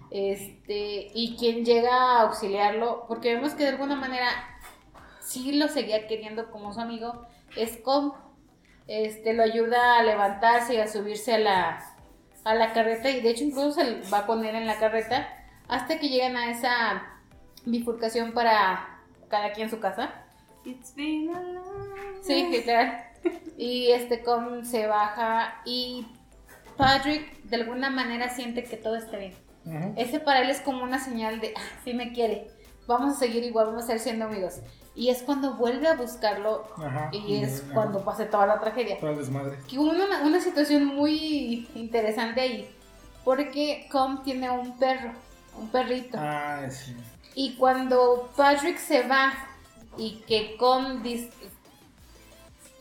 Este, y quien llega a auxiliarlo, porque vemos que de alguna manera sí lo seguía queriendo como su amigo, es Com. Este, lo ayuda a levantarse y a subirse a la, a la carreta, y de hecho incluso se va con él en la carreta, hasta que llegan a esa bifurcación para cada quien su casa. It's been a long Sí, literal. Y este Com se baja y Patrick de alguna manera siente que todo está bien. Ese para él es como una señal de, ah, sí me quiere, vamos a seguir igual, vamos a seguir siendo amigos. Y es cuando vuelve a buscarlo Ajá. y es cuando pasa toda la tragedia. Todo el desmadre. Que hubo una, una situación muy interesante ahí, porque Com tiene un perro, un perrito. Ah, sí. Y cuando Patrick se va y que Com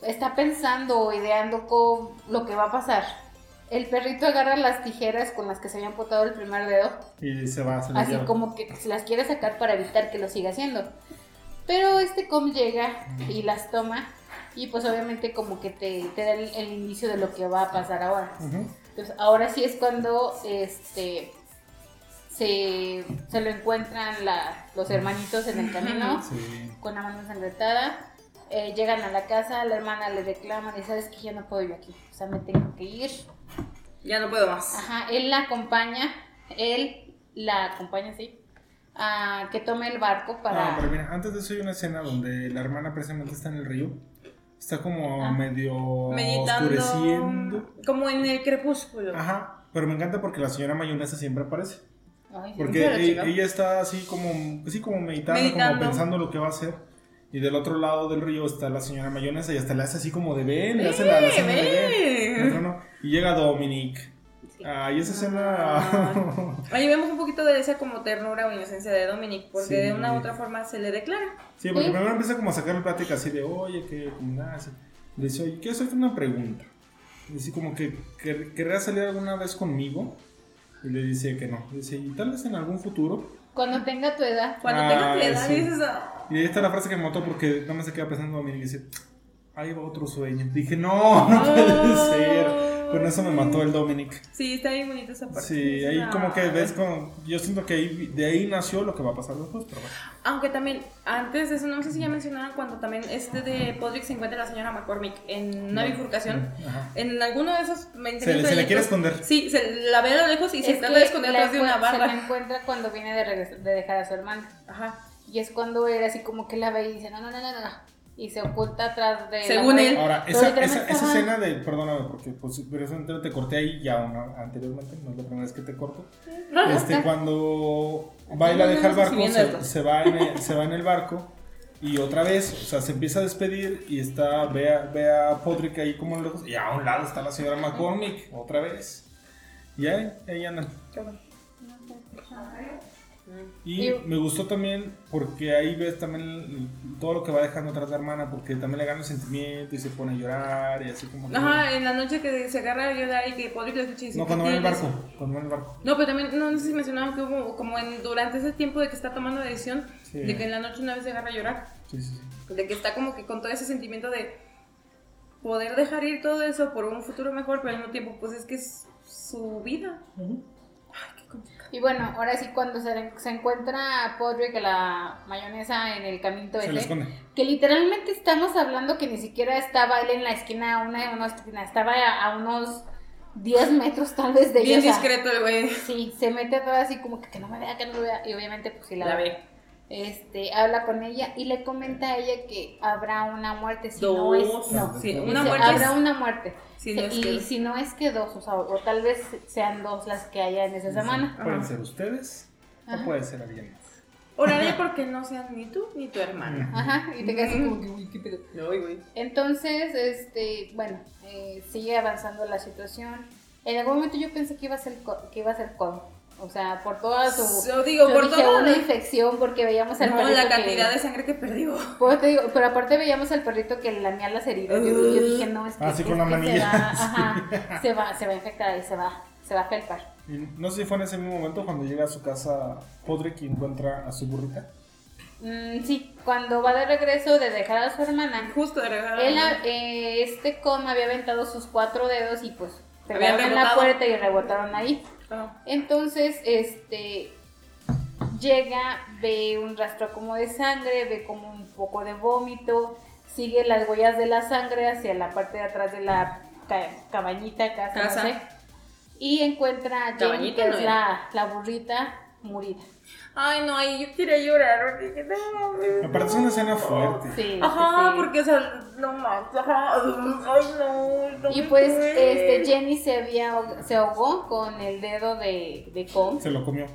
está pensando o ideando con lo que va a pasar, el perrito agarra las tijeras con las que se habían potado el primer dedo Y se va, se Así lleva. como que se las quiere sacar para evitar que lo siga haciendo. Pero este com llega y las toma y pues obviamente como que te, te da el, el inicio de lo que va a pasar ahora. Entonces ahora sí es cuando este se, se lo encuentran la- los hermanitos en el camino Sí. con la mano ensangrentada. Eh, llegan a la casa, la hermana le reclama y sabes que ya no puedo yo aquí, o sea, me tengo que ir. Ya no puedo más. Ajá, él la acompaña, él la acompaña, sí, a que tome el barco para... No, pero mira, antes de eso hay una escena donde la hermana precisamente está en el río. Está como Ah. medio Meditando. oscureciendo. Como en el crepúsculo. Ajá, pero me encanta porque la señora mayonesa siempre aparece. Ay, Porque e- ella está así como, así como meditando, Meditando. como pensando lo que va a hacer. Y del otro lado del río está la señora mayonesa y hasta le hace así como de ven, le hace la, la seña de ven. no. Y llega Dominic. Sí. Ah, y esa Ah. escena. Ahí vemos un poquito de esa como ternura o inocencia de Dominic, porque Sí. de una u otra forma se le declara. sí, porque Sí. primero empieza como a sacar plática así de, oye, que como nada, así. Le dice, oye, quiero hacerte una pregunta. Y así como que, que ¿querrías salir alguna vez conmigo? Y le dice que no. Dice, y tal vez en algún futuro. Cuando tenga tu edad. Cuando Ah, tenga tu edad, sí. dices, "Ah". Y ahí está la frase que me mató porque nada más se queda pensando Dominic y dice, ahí va otro sueño. Dije, no, no puede ser. Con eso me mató el Dominic. Sí, está bien bonita esa parte. Sí, ahí Ah. como que ves como... Yo siento que ahí, de ahí nació lo que va a pasar después, pero bueno. Aunque también, antes de eso, no sé si ya mencionaban cuando también este de Podrick se encuentra la señora McCormick en una bifurcación. Ajá. En alguno de esos Se le- se le quiere esconder. Sí, se la ve a lo lejos y se Es trata que de esconder atrás de una encue- se la barra. encuentra cuando viene de, de dejar a su hermana. Ajá. Y es cuando él así como que la ve y dice, no, no, no, no, no. Y se oculta atrás de... la Según él. Ahora, esa, escena de... Perdóname, porque pues, precisamente te corté ahí ya una- anteriormente, no es la primera vez que te corto. Este, cuando va y la No, no, deja el barco, se, va en el, se va en el barco y otra vez, o sea, se empieza a despedir y está, ve a, ve a Podrick ahí como lejos y a un lado está la señora McCormick, otra vez. Y ahí, ahí andan. Y Y- me gustó también porque ahí ves también todo lo que va dejando atrás la hermana, porque también le gana el sentimiento y se pone a llorar y así como que... Ajá, en la noche que se agarra a llorar y que Podrick lo escucha y No, cuando va "¿Qué en el tienes?". barco, cuando va en el barco. No, pero también, no, no sé si mencionaban que hubo como en, durante ese tiempo de que está tomando la decisión, Sí. de que en la noche una vez se agarra a llorar, Sí, sí, sí. de que está como que con todo ese sentimiento de poder dejar ir todo eso por un futuro mejor, pero al mismo tiempo, pues es que es su vida. Complicado. Y bueno, ahora sí cuando se, se encuentra Podrick, la mayonesa en el caminito Se ese, esconde. que literalmente estamos hablando que ni siquiera estaba él en la esquina, una, una esquina, estaba a, a unos 10 metros tal vez de Bien ella. sea, discreto el güey. Sí, se mete todo así como que, que no me vea, que no me vea. Y obviamente, pues sí la, La ve. Este, habla con ella y le comenta a ella que habrá una muerte. Si no es. Dos. No, Sí, una Dice, muerte. habrá es- una muerte. Si no y que- si no es que dos, o, sea, o tal vez sean dos las que haya en esa semana. Pueden Ajá. ser ustedes Ajá. o puede ser alguien más. Oraría porque no sean ni tú ni tu hermana. Ajá, y te quedas así como que, uy, qué pedo. No, güey. Entonces, este, bueno, eh, sigue avanzando la situación. En algún momento yo pensé que iba a ser co- que iba a ser con, o sea, por toda su Yo digo, yo por dije, todo. una infección porque veíamos al No, perrito la que- cantidad de sangre que perdió. Pues te digo, pero aparte veíamos al perrito que lamía las heridas. Yo, yo dije, no, es que, Ah, sí, es con la se manilla, va, sí. ajá, se va, se va a infectar y se va, se va a felpar. Y no sé si fue en ese mismo momento cuando llega a su casa Podrick y encuentra a su burrita. Mm, sí, cuando va de regreso de dejar a su hermana, Justo de regalo. él, eh, este con había aventado sus cuatro dedos y pues pegaron en la puerta y rebotaron ahí. Entonces, este llega, ve un rastro como de sangre, ve como un poco de vómito, sigue las huellas de la sangre hacia la parte de atrás de la ca- cabañita, casa, Casa. no sé, y encuentra a Jenny, que no es la, la burrita murida. Ay, no, ahí yo quería llorar. porque dije, no, Me parece una escena fuerte. Sí, Ajá, sí. porque, o sea, no más, ajá, ay, no, no Y pues puede. este Jenny se había se ahogó con el dedo de, de Kong Se lo comió.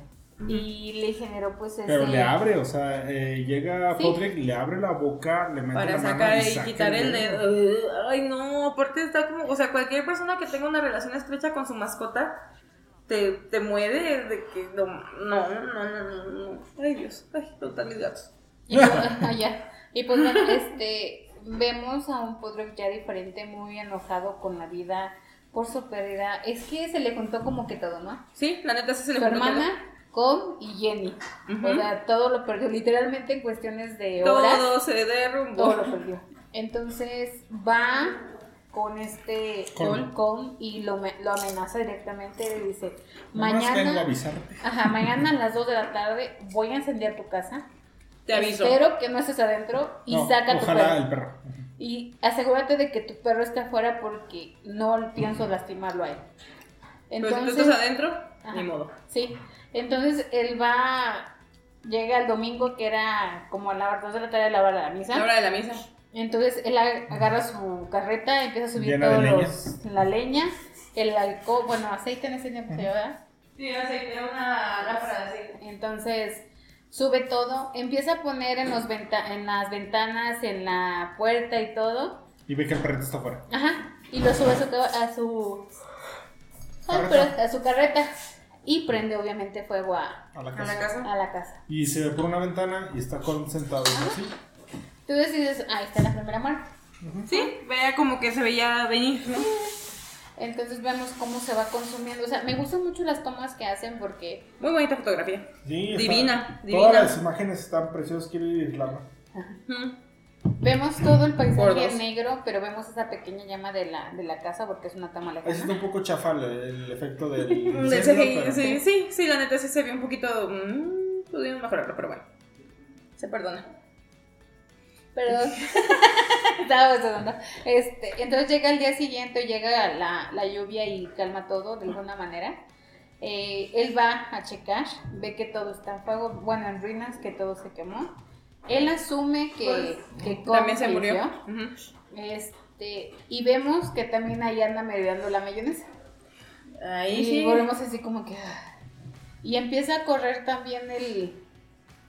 y le generó pues ese Pero le abre, o sea, eh, llega Sí. Podrick, le abre la boca, le mete Para la mano sacar y y saca quitar el dedo. Ay, no, aparte está como, o sea, cualquier persona que tenga una relación estrecha con su mascota te, te mueve de que no, no, no, no, no, no. Ay, Dios, ay, total gatos. Y pues, ah, ya. Y pues bueno, este, vemos a un Podrick ya diferente, muy enojado con la vida por su pérdida. Es que se le juntó como que todo, ¿no? Sí, la neta sí se le Su juntó hermana, Kong y Jenny. O sea, todo lo perdió, literalmente en cuestiones de horas. todo. Todo se derrumbó. Todo lo perdió. Entonces va con este Con- con, y lo, me- lo amenaza directamente. Le dice: Mañana, ajá, mañana a las 2 de la tarde voy a encender tu casa. Te aviso. Espero que no estés adentro y No, saca tu ojalá perro. el perro. Y asegúrate de que tu perro esté afuera porque no pienso lastimarlo a él. Pero si tú Entonces, estás adentro, Ajá. ni modo. sí. Entonces él va, llega el domingo que era como a las 2 de la tarde a la hora de la misa. La hora de la misa. Entonces él ag- agarra su carreta, empieza a subir todos leña. los- la leña, el alcohol, bueno, aceite en ese tiempo se lleva, ¿verdad? Sí, aceite, era una lámpara de aceite. Entonces sube todo, empieza a poner en, los venta- en las ventanas, en la puerta y todo. Y ve que el perrito está afuera. Ajá, y lo sube a su, a su, ay, Carreta. pero- a su carreta y prende obviamente fuego a, A la A casa. la casa. a la casa. Y se ve por una ventana y está con sentado en así. Tú decides, ahí está la primera muerte. Sí, veía como que se veía venir, ¿no? Entonces vemos cómo se va consumiendo. O sea, me gustan mucho las tomas que hacen porque Muy bonita fotografía. Sí, está- Divina, divina. Todas las imágenes están preciosas. Quiero ir vemos todo el paisaje negro, pero vemos esa pequeña llama de la, de la casa porque es una está lejana. un poco chafa el, el efecto del Del pero- sí, sí, sí, la neta sí se ve un poquito. Mmm, pudimos mejorarlo, pero bueno. Se perdona. Perdón. Estaba. Este, entonces llega el día siguiente, llega la, la lluvia y calma todo de alguna manera. Eh, él va a checar, ve que todo está en fuego, bueno, en ruinas, que todo se quemó. Él asume que, que Kong También se murió. Este, y vemos que también ahí anda merodeando la mayonesa. Ahí Y sí. volvemos así como que... ah. Y empieza a correr también el,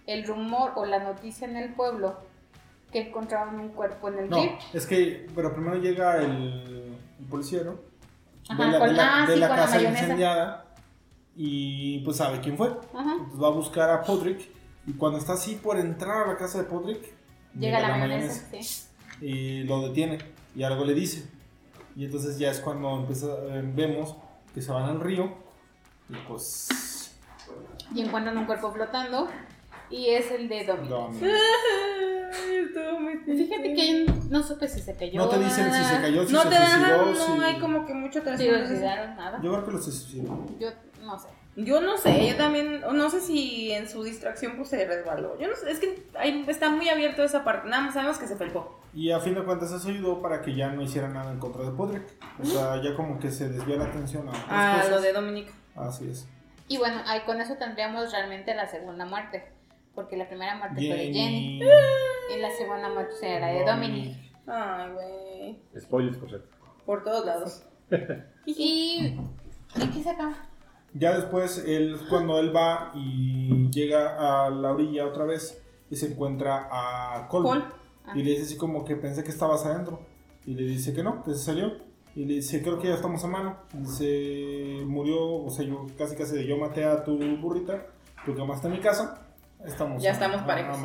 el rumor o la noticia en el pueblo que encontraron un cuerpo en el No, jeep. es que, pero primero llega el, el policía, ¿no? Ajá, de la, con- de la- ah, de sí, la con la casa incendiada y pues sabe quién fue. Ajá. Entonces va a buscar a Podrick y cuando está así por entrar a la casa de Podrick, Llega la mayonesa, sí. y lo detiene y algo le dice. Y entonces ya es cuando empieza, eh, vemos que se van al río y pues... Y encuentran un cuerpo flotando y es el de Dominic. Dominic. Ay, estuvo muy triste. Fíjate que no supe si se cayó. No te dicen si se cayó, si No se te dan, suicidó, no si... hay como que mucho Si lo suicidaron, nada. Yo creo que lo suicidó. Yo no sé. Yo no sé, yo también, no sé si en su distracción pues se resbaló. Yo no sé, es que ahí está muy abierto esa parte. Nada más sabemos que se felpó. Y a fin de cuentas eso ayudó para que ya no hiciera nada en contra de Podrick. O sea, ya como que se desvía la atención a otras A cosas. lo de Dominic. Así es. Y bueno, ahí con eso tendríamos realmente la segunda muerte. Porque la primera muerte fue de Jenny. Jenny. Y la segunda muerte será de Dominic. Ay, güey. Spoilers, por cierto. Por todos lados. Y. ¿Y qué se acaba? Ya después, él, cuando él va y llega a la orilla otra vez y se encuentra a Cole. Cole. Y le dice así como que pensé que estabas adentro. Y le dice que no, que se salió. Y le dice, creo que ya estamos a mano. Dice, murió, o sea, yo casi casi de yo maté a tu burrita, tú quemaste mi casa. Estamos Ya estamos parejos.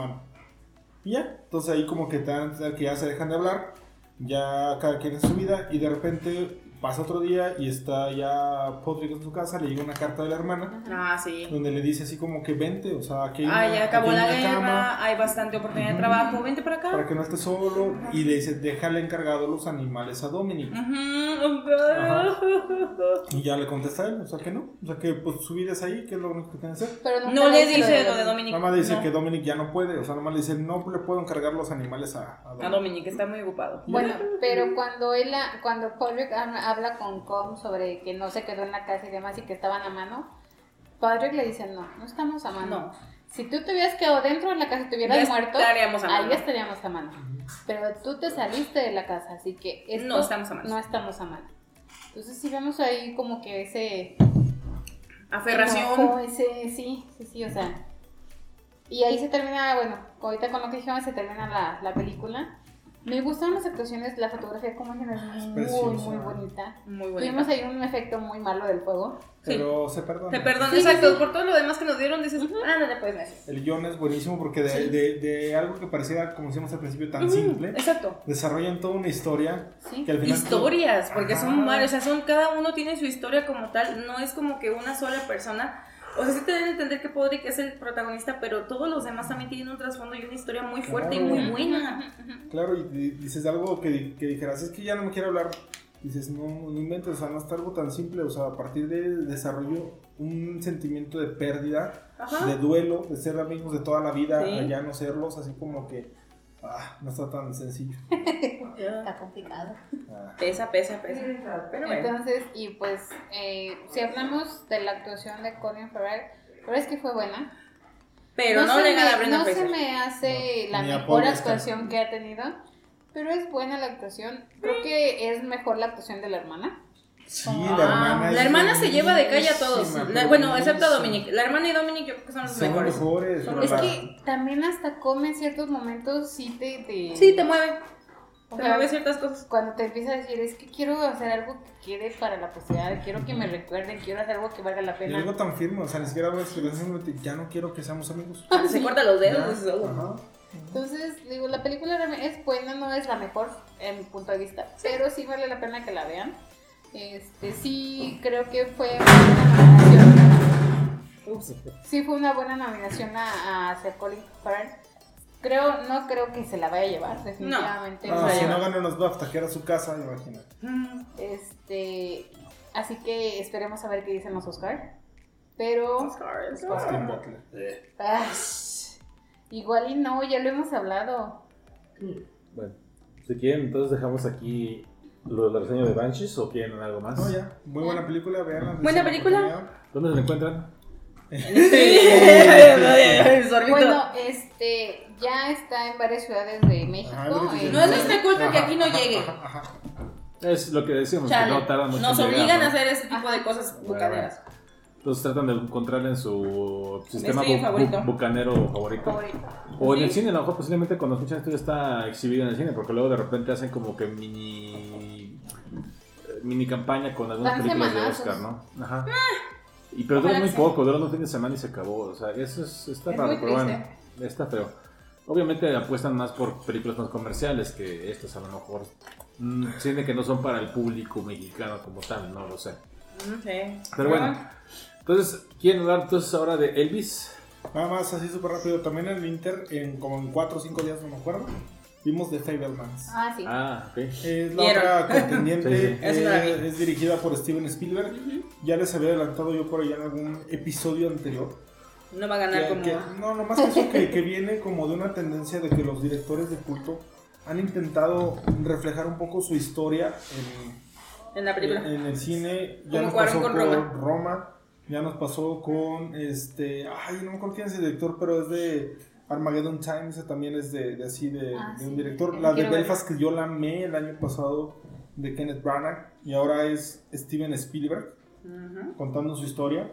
Y ya, entonces ahí como que entender que ya se dejan de hablar. Ya cada quien en su vida. Y de repente pasa otro día y está ya Podrick en su casa, le llega una carta de la hermana Ah, sí. donde le dice así como que vente, o sea, hay Ah, ya acabó la una cama guerra, hay bastante oportunidad de Ujú. trabajo, vente para acá. para que no esté solo y le dice, déjale encargado los animales a Dominic. Ajá. ok. Y ya le contesta a él, o sea que no, o sea que pues su vida es ahí, que es lo único que tiene que hacer. Pero No le dice lo de Dominic. Nada más le dice no. que Dominic ya no puede, o sea, nada más le dice, no le puedo encargar los animales a, a A Dominic. Dominic, está muy ocupado. Bueno, pero cuando él, ha- cuando Podrick habla con Com sobre que no se quedó en la casa y demás y que estaban a mano, Podrick le dice, no, no estamos a mano. No. Si tú te hubieras quedado dentro de la casa y te hubieras Ya muerto, estaríamos a mano. ahí estaríamos a mano. Pero tú te saliste de la casa, así que esto No estamos a mano. No estamos a mano. Entonces sí vemos ahí como que ese Aferración. enojo, ese, sí, sí, sí, o sea. Y ahí se termina, bueno, ahorita con lo que dijimos se termina la, la película. Me gustan las actuaciones, la fotografía como dicen es muy, muy bonita. Muy Tuvimos bonita. ahí un efecto muy malo del fuego. Pero se perdona. Te perdono, Sí, sí, exacto. sí. Por todo lo demás que nos dieron, dices, ah, no le puedes decir. El guion es buenísimo porque de, Sí. de, de algo que parecía, como decíamos al principio, tan simple, Exacto. desarrollan toda una historia Sí. que al final... Historias, porque Ajá. son varias, o sea, son, cada uno tiene su historia como tal, no es como que una sola persona. O sea, sí te deben entender que Podrick es el protagonista, pero todos los demás también tienen un trasfondo y una historia muy fuerte y muy buena. Claro, y di- dices algo que, que dijeras, es que ya no me quiero hablar. Dices, no, no inventes, o sea, no está algo tan simple. O sea, a partir de él desarrollo un sentimiento de pérdida, Ajá. de duelo, de ser amigos de toda la vida, Sí. a ya no serlos, así como que ah, no está tan sencillo. Está complicado. Ah. Pesa, pesa, pesa. Pero bueno. Entonces, y pues, eh, si hablamos de la actuación de Colin Farrell, pero es que fue buena. Pero no, se le gana Brenda No se me hace No, la mejor actuación que ha tenido, pero es buena la actuación. Creo que es mejor la actuación de la hermana. Sí, Ah, la hermana. la es hermana se lleva de calle a todos. La- bueno, excepto a. Dominic. La hermana y Dominic yo creo que son los Son mejores. Son Es que también hasta come en ciertos momentos sí te... te Sí, te mueve. o Te sea, mueve ciertas cosas. Cuando te empieza a decir, es que quiero hacer algo que quede para la posteridad, quiero que me recuerden, quiero hacer algo que valga la Y pena. algo tan firme, o sea, ni siquiera que simplemente, ya no quiero que seamos amigos. Se corta los dedos. Ya, "Oh". ajá. Entonces, digo, la película realmente es buena, no es la mejor en mi punto de vista, pero sí vale la pena que la vean. Este, sí, creo que fue una nominación. Ups. Sí, fue una buena nominación a, a Sir Colin Farrell. Creo, no creo que se la vaya a llevar, definitivamente. No, no se la si no gana nos va a hasta a su casa, imagínate. Este, así que esperemos a ver qué dicen los Oscar. Pero. Austin Butler. ah, igual y no, ya lo hemos hablado. Bueno, si quieren, entonces dejamos aquí lo de la reseña de Banshees o quieren algo más. No, ya. Muy buena película, veanla. Buena película. ¿Dónde se la encuentran? Bueno, este, ya está en varias ciudades de México. Ajá, No es nuestra culpa que aquí no llegue. Ajá. Es lo que decimos, Chale. que no tardan mucho Nos llegar, obligan ¿no? a hacer ese tipo de cosas bucaneras. Entonces tratan de encontrarla en su sistema bu- favorito. bu- bucanero favorito. favorito. O en el cine, a lo mejor posiblemente cuando escuchan esto ya está exhibido en el cine, porque luego de repente hacen como que mini mini campaña con algunas Dan películas de. Oscar, ¿no? Ajá. Y pero Ojalá muy que poco, dura un fin de semana y se acabó. O sea, eso es, está Es raro, muy pero bueno, triste. está feo. Obviamente apuestan más por películas más comerciales que estas, a lo mejor. Mm, que no son para el público mexicano como tal, no lo sé. Mm, sí. Pero bueno, entonces, ¿quieren hablar entonces ahora de Elvis? Nada más así súper rápido. También en el Inter, en como en 4 o 5 días, no me acuerdo, vimos The Fablemans. Ah, sí. Ah, ok. Es la ¿Vieron? otra contendiente. Sí, sí. Eh, es dirigida por Steven Spielberg. Ya les había adelantado yo por allá en algún episodio anterior. No va a ganar Que- como. que- no, nomás que eso que, que viene como de una tendencia de que los directores de culto han intentado reflejar un poco su historia en, En la película. en el cine. Ya Como nos pasó con con Roma. Roma. Ya nos pasó con este. Ay, no me acuerdo quién es el director, pero es de Armageddon Time. Ese también es de, de así de, Ah, de un sí. director. La de. Belfast que yo la amé el año pasado de Kenneth Branagh. Y ahora es Steven Spielberg Ujú. contando su historia.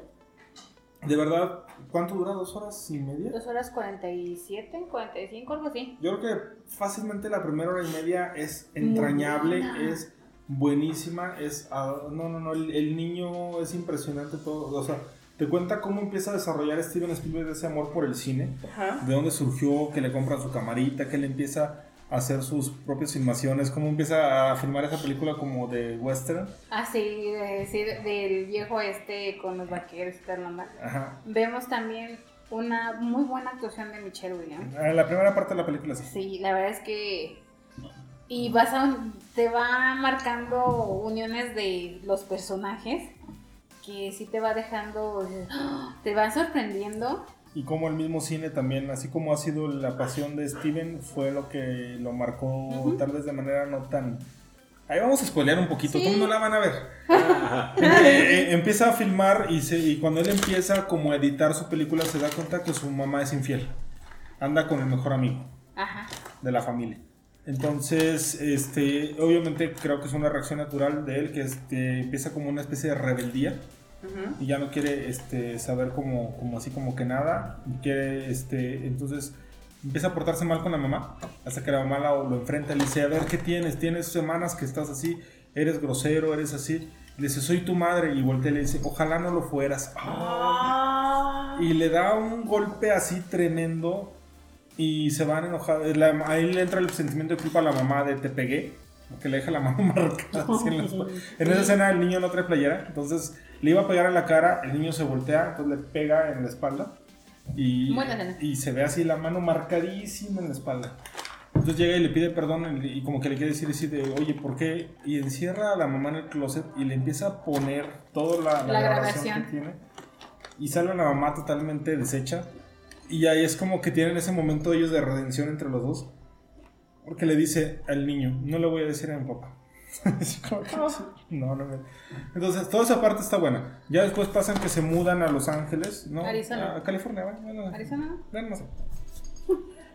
De verdad, ¿cuánto dura? ¿Dos horas y media? Dos horas 47, 45, algo así. Yo creo que fácilmente la primera hora y media es entrañable, es buenísima, es... ah, no, no, no, el, el niño es impresionante todo, o sea, te cuenta cómo empieza a desarrollar Steven Spielberg ese amor por el cine, Ajá. de dónde surgió, que le compran su camarita, que le empieza hacer sus propias filmaciones, cómo empieza a filmar esa película como de western. Ah, sí, de- sí, de- del viejo este con los vaqueros y tal. Vemos también una muy buena actuación de Michelle Williams. En la primera parte de la película sí. Sí, la verdad es que. Y vas a, te va marcando uniones de los personajes que sí te va dejando. Te van sorprendiendo. Y como el mismo cine también, así como ha sido la pasión de Steven, fue lo que lo marcó tal vez de manera no tan... Ahí vamos a spoilear un poquito, Sí. ¿cómo no la van a ver? Eh, eh, empieza a filmar y, se- y cuando él empieza como a editar su película se da cuenta que su mamá es infiel. Anda con el mejor amigo Ajá. de la familia. Entonces, este, obviamente creo que es una reacción natural de él que este, empieza como una especie de rebeldía y ya no quiere este, saber como, como así como que nada. y Quiere, este, entonces empieza a portarse mal con la mamá hasta que la mamá lo, lo enfrenta y le dice, a ver, ¿qué tienes? Tienes semanas que estás así, eres grosero, eres así. Le dice, soy tu madre y voltea y le dice, ojalá no lo fueras. Ah. Y le da un golpe así tremendo y se van enojados. La- ahí le entra el sentimiento de culpa a la mamá de te pegué, que le deja la mano marcada. así en, la espalda. En esa escena el niño no trae playera, entonces le iba a pegar en la cara, el niño se voltea, entonces le pega en la espalda y, y se ve así la mano marcadísima en la espalda. Entonces llega y le pide perdón y, y como que le quiere decir así de, oye, ¿por qué? Y encierra a la mamá en el closet y le empieza a poner toda la, la La grabación, grabación. que tiene. Y sale la mamá totalmente deshecha. Y ahí es como que tienen ese momento ellos de redención entre los dos. Porque le dice al niño, no le voy a decir a mi papá. No, no me... Entonces, toda esa parte está buena. Ya después pasan que se mudan a Los Ángeles, ¿no? Arizona. A California. Bueno, Arizona, ¿no? bueno, no sé.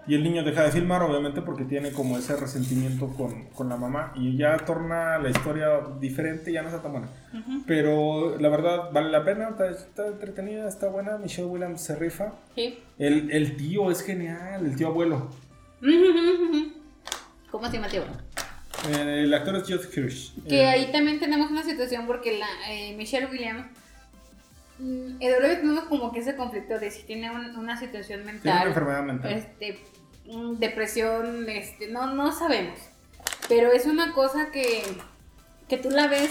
Y el niño deja de filmar, obviamente, porque tiene como ese resentimiento con, con la mamá. Y ya torna la historia diferente, ya no está tan buena. Pero la verdad, vale la pena, está, está entretenida, está buena. Michelle Williams se rifa. Sí. El, el tío es genial, el tío abuelo. ¿Cómo se llama, tío? Eh, el actor es Geoff Hirsch. Que Eh, ahí también tenemos una situación porque la eh, Michelle Williams. mm, Eduardo tenemos como que ese conflicto de si tiene un- una situación Tiene una mental, enfermedad mental. este, depresión, este, no, no sabemos. Pero es una cosa que, que tú la ves.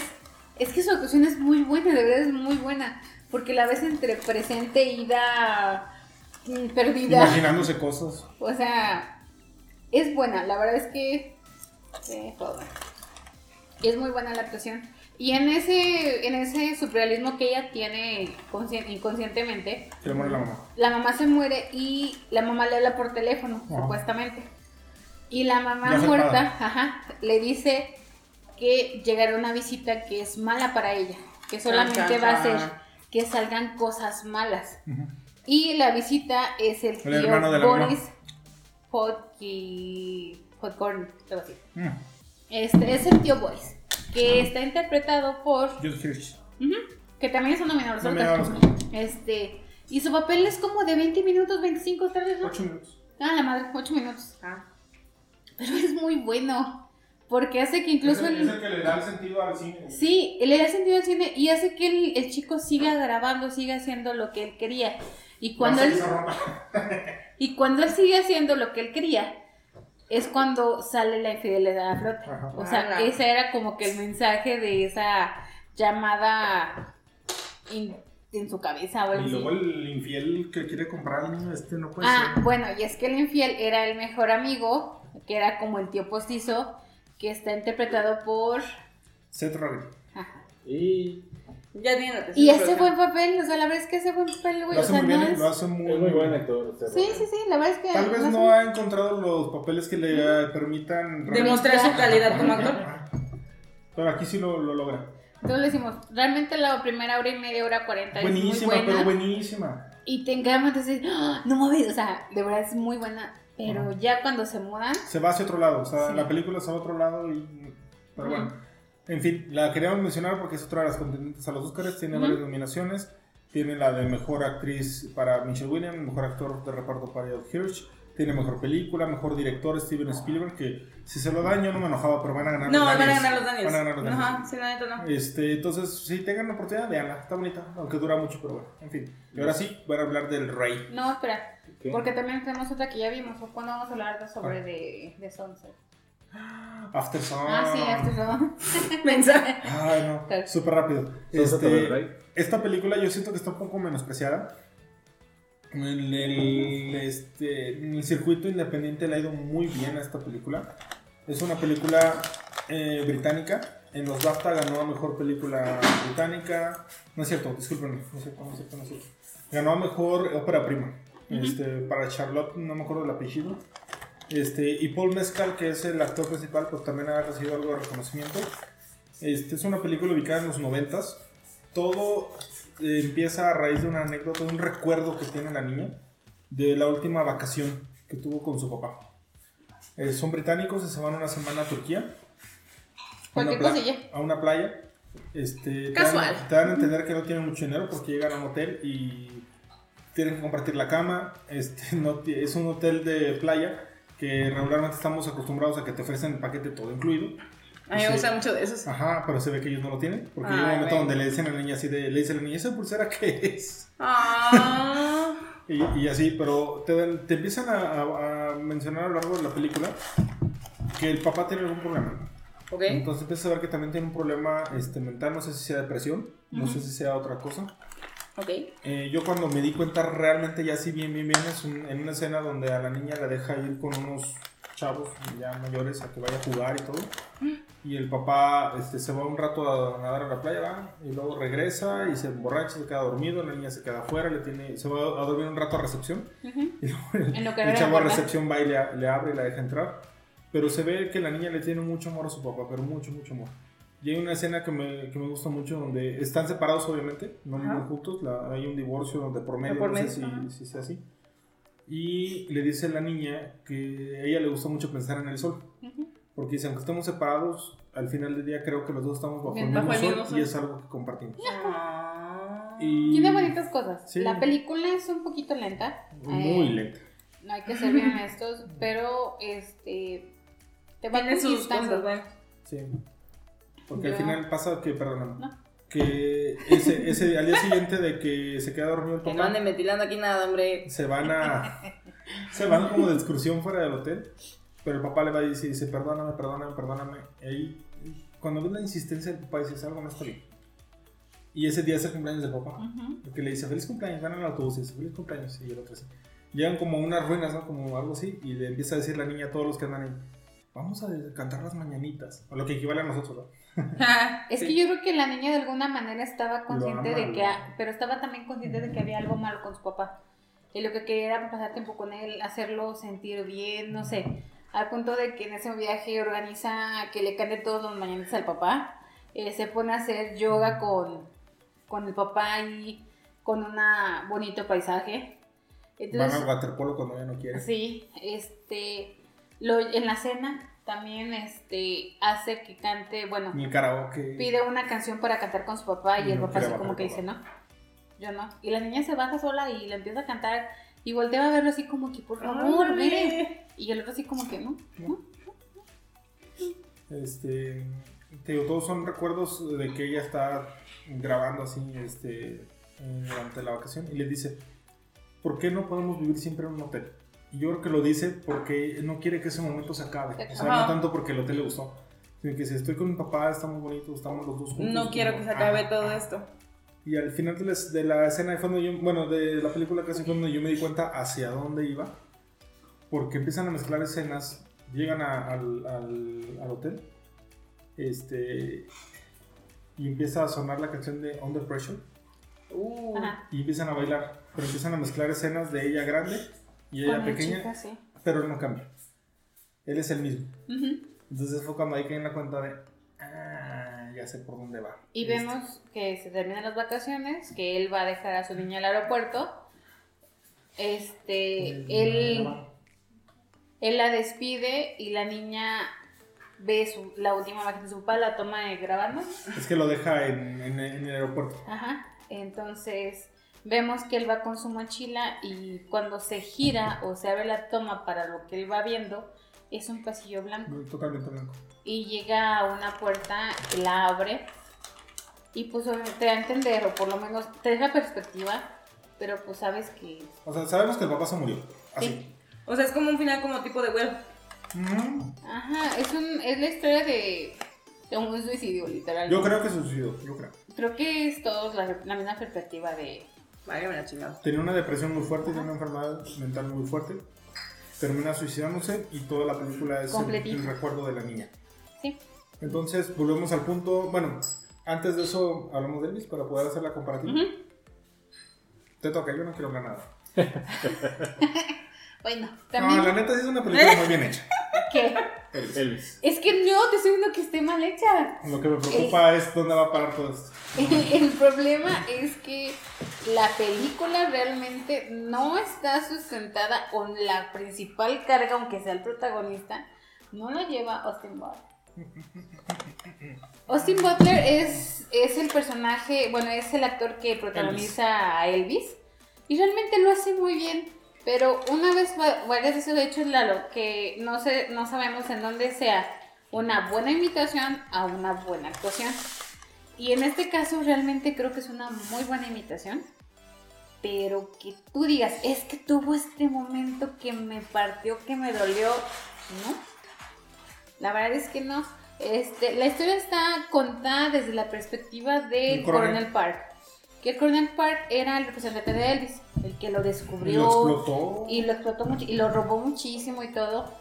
Es que su actuación es muy buena, de verdad es muy buena. Porque la ves entre presente, ida, mm, perdida. Imaginándose cosas. O sea, es buena, la verdad es que eh, es muy buena la actuación. Y en ese, en ese surrealismo que ella tiene conscien- inconscientemente, Se le muere la mamá. la mamá se muere y la mamá le habla por teléfono, Ajá. supuestamente. Y la mamá Ya muerta, ajá, le dice que llegará una visita que es mala para ella, que solamente Chan, va a chan. que salgan cosas malas. Y la visita es el tío Boris así. Mm. Este es el tío Boris, que está interpretado por... Geoff Hirsch. Que también es un nominador. Este... Y su papel es como de 20 minutos, 25 tal vez, ¿no? Ocho minutos. Ah, la madre, 8 minutos. Ah. Pero es muy bueno, porque hace que incluso... es, el, el- es el que le da el sentido al cine. Sí, le da sentido al cine y hace que el, el chico siga grabando, siga haciendo lo que él quería. Y cuando él... Y cuando él sigue haciendo lo que él quería, es cuando sale la infidelidad a flote. Ajá. O sea, Ala. ese era como que el mensaje de esa llamada in- en su cabeza o Y luego el infiel que quiere comprar al niño este no puede Ah, ser. bueno, y es que el infiel era el mejor amigo, que era como el tío postizo, que está interpretado por... Seth Rogen. Ajá. Y Ya tiene la Y ese buen papel, o sea, la verdad es que ese buen papel, güey, Lo o hace sea, muy no bien, es... lo hace muy, es muy buen actor. Seth Sí, sí, sí, la verdad es que... Tal vez no muy- ha encontrado los papeles que le permitan Demostrar su calidad como actor. Pero aquí sí lo, lo logra. Entonces le decimos, realmente la primera hora y media, hora cuarenta es muy Buenísima, buena. pero buenísima. Y te engañan, entonces, ¡ah! no mames, o sea, de verdad es muy buena. Pero ya cuando se mudan, Se va hacia otro lado, o sea, Sí. la película se va a otro lado y... Pero bueno, en fin, la queríamos mencionar porque es otra de las contendientes a los Oscars, tiene Ujú. varias nominaciones. Tiene la de Mejor Actriz para Michelle Williams, Mejor Actor de Reparto para Geoff Hirsch, tiene Mejor Película, Mejor Director Steven Spielberg, que si se lo dan yo no me enojaba, pero van a ganar No, los van a Daniels. ganar los Daniels. Van a ganar los Daniels. Ajá, sí, la neta no. Este, entonces, si tengan la oportunidad, veanla, está bonita, aunque dura mucho, pero bueno, en fin. Y ahora sí, voy a hablar del Rey. no, espera. ¿Qué? Porque también tenemos otra que ya vimos. ¿O cuándo vamos a hablar sobre de, de Sunset? After Sun. Ah, sí, After Sun. Mensaje. Ay, no. Súper rápido. Este, esta película yo siento que está un poco menospreciada. En el, este, en el circuito independiente le ha ido muy bien a esta película. Es una película eh, británica. En los BAFTA ganó a mejor película británica. No es cierto, discúlpenme. No es cierto, no es cierto, no es cierto. Ganó a mejor ópera prima. este, para Charlotte, no me acuerdo el apellido. Este, y Paul Mescal, que es el actor principal, pues también ha recibido algo de reconocimiento. Este, es una película ubicada en los noventas. Todo eh, empieza a raíz de una anécdota, de un recuerdo que tiene la niña de la última vacación que tuvo con su papá. Eh, son británicos y se van una semana a Turquía. A una, Cualquier pla- cosilla. a una playa. Este, te Casual. Te dan a entender que no tienen mucho dinero porque llegan a un hotel y tienen que compartir la cama. Este, no, es un hotel de playa que regularmente estamos acostumbrados a que te ofrecen el paquete todo incluido. A mí me gusta mucho de esos. Ajá, pero se ve que ellos no lo tienen. Porque hay un momento donde le dicen a la niña así de, le dice a la niña, ¿esa pulsera qué es? Ah. Y, y así, pero te, te empiezan a, a- a mencionar a lo largo de la película que el papá tiene algún problema. Ok. Entonces empiezas a ver que también tiene un problema este, mental, no sé si sea depresión, no sé si sea otra cosa. Ok. Eh, yo cuando me di cuenta realmente ya sí bien, bien, bien, es un- en una escena donde a la niña la deja ir con unos chavos ya mayores a que vaya a jugar y todo. Y el papá este, se va un rato a nadar a la playa, va, y luego regresa y se emborracha, se queda dormido, la niña se queda afuera, le tiene, se va a dormir un rato a recepción. Y luego el, chavo a recepción va y le, le abre y la deja entrar. Pero se ve que la niña le tiene mucho amor a su papá, pero mucho, mucho amor. Y hay una escena que me, que me gusta mucho donde están separados, obviamente, no viven juntos. la- hay un divorcio donde por medio, por no sé medio, si, si sea así. Y le dice a la niña que a ella le gusta mucho pensar en el sol. Ujú. Porque dice, aunque estemos separados, al final del día creo que los dos estamos bajo, el Bien, mismo, bajo el sol, mismo sol. y es algo que compartimos. Ah. Y Tiene bonitas cosas. Sí. La película es un poquito lenta. muy Eh, lenta. No hay que ser bien honestos, pero este te va Tiene sus conquistando. cosas, bueno. Sí. Porque al final pasa que, perdóname, No. que ese, ese, al día siguiente de que se queda dormido el Que no papá, anden ventilando aquí nada, hombre. se van a. se van como de excursión fuera del hotel. Pero el papá le va y dice, dice perdóname, perdóname, perdóname. Y ahí, cuando ves la insistencia del papá, dices, algo no está bien. Y ese día es el cumpleaños del papá. Porque le dice, feliz cumpleaños, van en el autobús y dice, feliz cumpleaños. Y el otro así. Llegan como unas ruinas, ¿no? Como algo así. Y le empieza a decir la niña a todos los que andan ahí, vamos a cantar las mañanitas. O lo que equivale a nosotros, ¿no? Es Sí. que yo creo que la niña de alguna manera estaba consciente ama, de que, pero estaba también consciente de que había algo malo con su papá. Y lo que quería era pasar tiempo con él, hacerlo sentir bien, no sé. Al punto de que en ese viaje organiza que le cante todos los mañanitas al papá. Eh, se pone a hacer yoga con, con el papá y con un bonito paisaje. Van Entonces, al waterpolo cuando ella no quiere. Sí, este, lo, en la cena también este, hace que cante, bueno, Ni el karaoke. pide una canción para cantar con su papá y el papá así como que dice, no, yo no. Y la niña se baja sola y le empieza a cantar y voltea a verlo así como que, por favor, ve. Y el otro así como que, no, no. Este, te digo, todos son recuerdos de que ella está grabando así, este, durante la vacación y le dice, ¿por qué no podemos vivir siempre en un hotel? Yo creo que lo dice porque no quiere que ese momento se acabe. O sea, Ajá. no tanto porque el hotel le gustó, sino que si estoy con mi papá, está muy bonito, estamos los dos juntos. No quiero que se acabe Ajá. todo esto. Y al final de la, de la escena de fondo, yo, bueno, de la película casi fue donde yo me di cuenta hacia dónde iba. Porque empiezan a mezclar escenas, llegan a- al, al- al hotel, este, y empieza a sonar la canción de Under Pressure, Uh. Y empiezan a bailar. Pero empiezan a mezclar escenas de ella grande y ella pequeña, chica, sí. pero él no cambia. Él es el mismo. Entonces fue cuando ahí caí en la cuenta de, ah, ya sé por dónde va. Y vemos que se terminan las vacaciones, que él va a dejar a su niña al aeropuerto. Este, él, él la despide y la niña ve su- la última imagen de su papá, la toma grabando. Es que lo deja en, en- en el aeropuerto. Ajá. Entonces vemos que él va con su mochila y cuando se gira o se abre la toma para lo que él va viendo, es un pasillo blanco. Totalmente blanco. y llega a una puerta, la abre y pues te da a entender, o por lo menos te deja perspectiva pero pues sabes que... O sea, sabemos que el papá se murió. Así. Sí. O sea, es como un final como tipo de Will. Ujú. Ajá, es, un, es la historia de, de un suicidio, literal. Yo creo que se suicidó, yo creo. Creo que es todo la, la misma perspectiva de... La chingada. Tenía una depresión muy fuerte, tenía una enfermedad mental muy fuerte. Termina suicidándose y toda la película es el, recuerdo de la niña. Sí. Entonces, volvemos al punto. Bueno, antes de eso hablamos de Elvis para poder hacer la comparativa. Te toca, yo no quiero hablar nada. Bueno, No, también... la neta sí es una película muy bien hecha. ¿Qué? Elvis. Es que no, te estoy diciendo que esté mal hecha. Lo que me preocupa es dónde va a parar todo esto. El problema es que la película realmente no está sustentada con la principal carga, aunque sea el protagonista, no la lleva Austin Butler. Austin Butler es, es el personaje, bueno, es el actor que protagoniza a Elvis y realmente lo hace muy bien. Pero una vez, va- varias veces he hecho Lalo, que no, sé, no sabemos en dónde sea una buena imitación a una buena actuación. Y en este caso realmente creo que es una muy buena imitación. Pero que tú digas, es que tuvo este momento que me partió, que me dolió. No. La verdad es que no. Este, la historia está contada desde la perspectiva coronel. Coronel Park. Que el Coronel Park era el representante de Elvis, el que lo Y descubrió lo explotó. y lo explotó mucho y lo robó muchísimo y todo.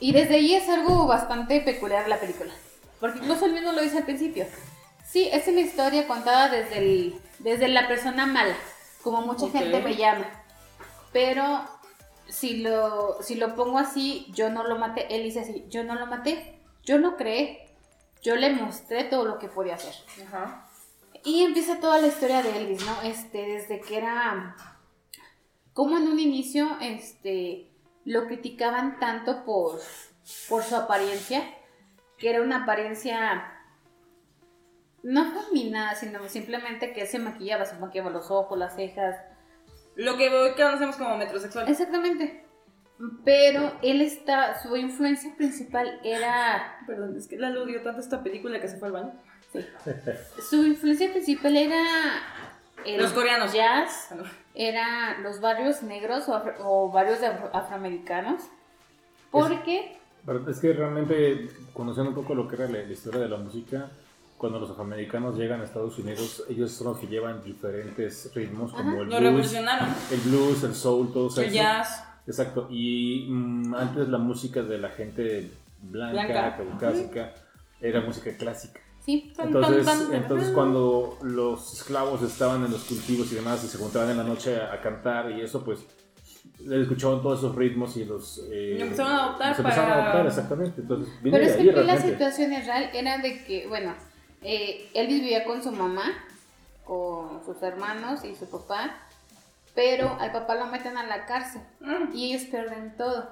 Y desde ahí es algo bastante peculiar la película. Porque incluso él mismo lo dice al principio. Sí, es la historia contada desde, el, desde la persona mala, como mucha Ok. gente me llama. Pero si lo, si lo pongo así, yo no lo maté. Él dice así, yo no lo maté, yo lo creé, yo le mostré todo lo que podía hacer. Ajá. Y empieza toda la historia de Elvis, ¿no? Este, desde que era. Como en un inicio, este. Lo criticaban tanto por. por su apariencia. Que era una apariencia. No femenina, sino simplemente que se maquillaba, se maquillaba los ojos, las cejas. Lo que hoy conocemos como metrosexual. Exactamente. Pero él está. Su influencia principal era. Perdón, es que la odió tanto esta película que se fue al baño. Sí. Su influencia principal era. el Los coreanos. Jazz. Eran los barrios negros o, afro- o barrios de afro- afroamericanos. Porque, Pero es que realmente, conociendo un poco lo que era la, la historia de la música, cuando los afroamericanos llegan a Estados Unidos, ellos son los que llevan diferentes ritmos, como Ajá. el Lo blues, revolucionaron. el blues, el soul, todo eso. El jazz. Exacto, y mm, antes la música de la gente blanca, Blanca. caucásica, era música clásica. Sí, Entonces, entonces cuando los esclavos estaban en los cultivos y demás y se juntaban en la noche a, a cantar y eso, pues escuchaban todos esos ritmos y los... eh, Y empezaron a adoptar empezaron a para- adoptar, exactamente. Entonces, pero es que la situación es real era de que, bueno, eh, Elvis vivía con su mamá, con sus hermanos y su papá, pero al papá lo meten a la cárcel Mm. y ellos pierden todo.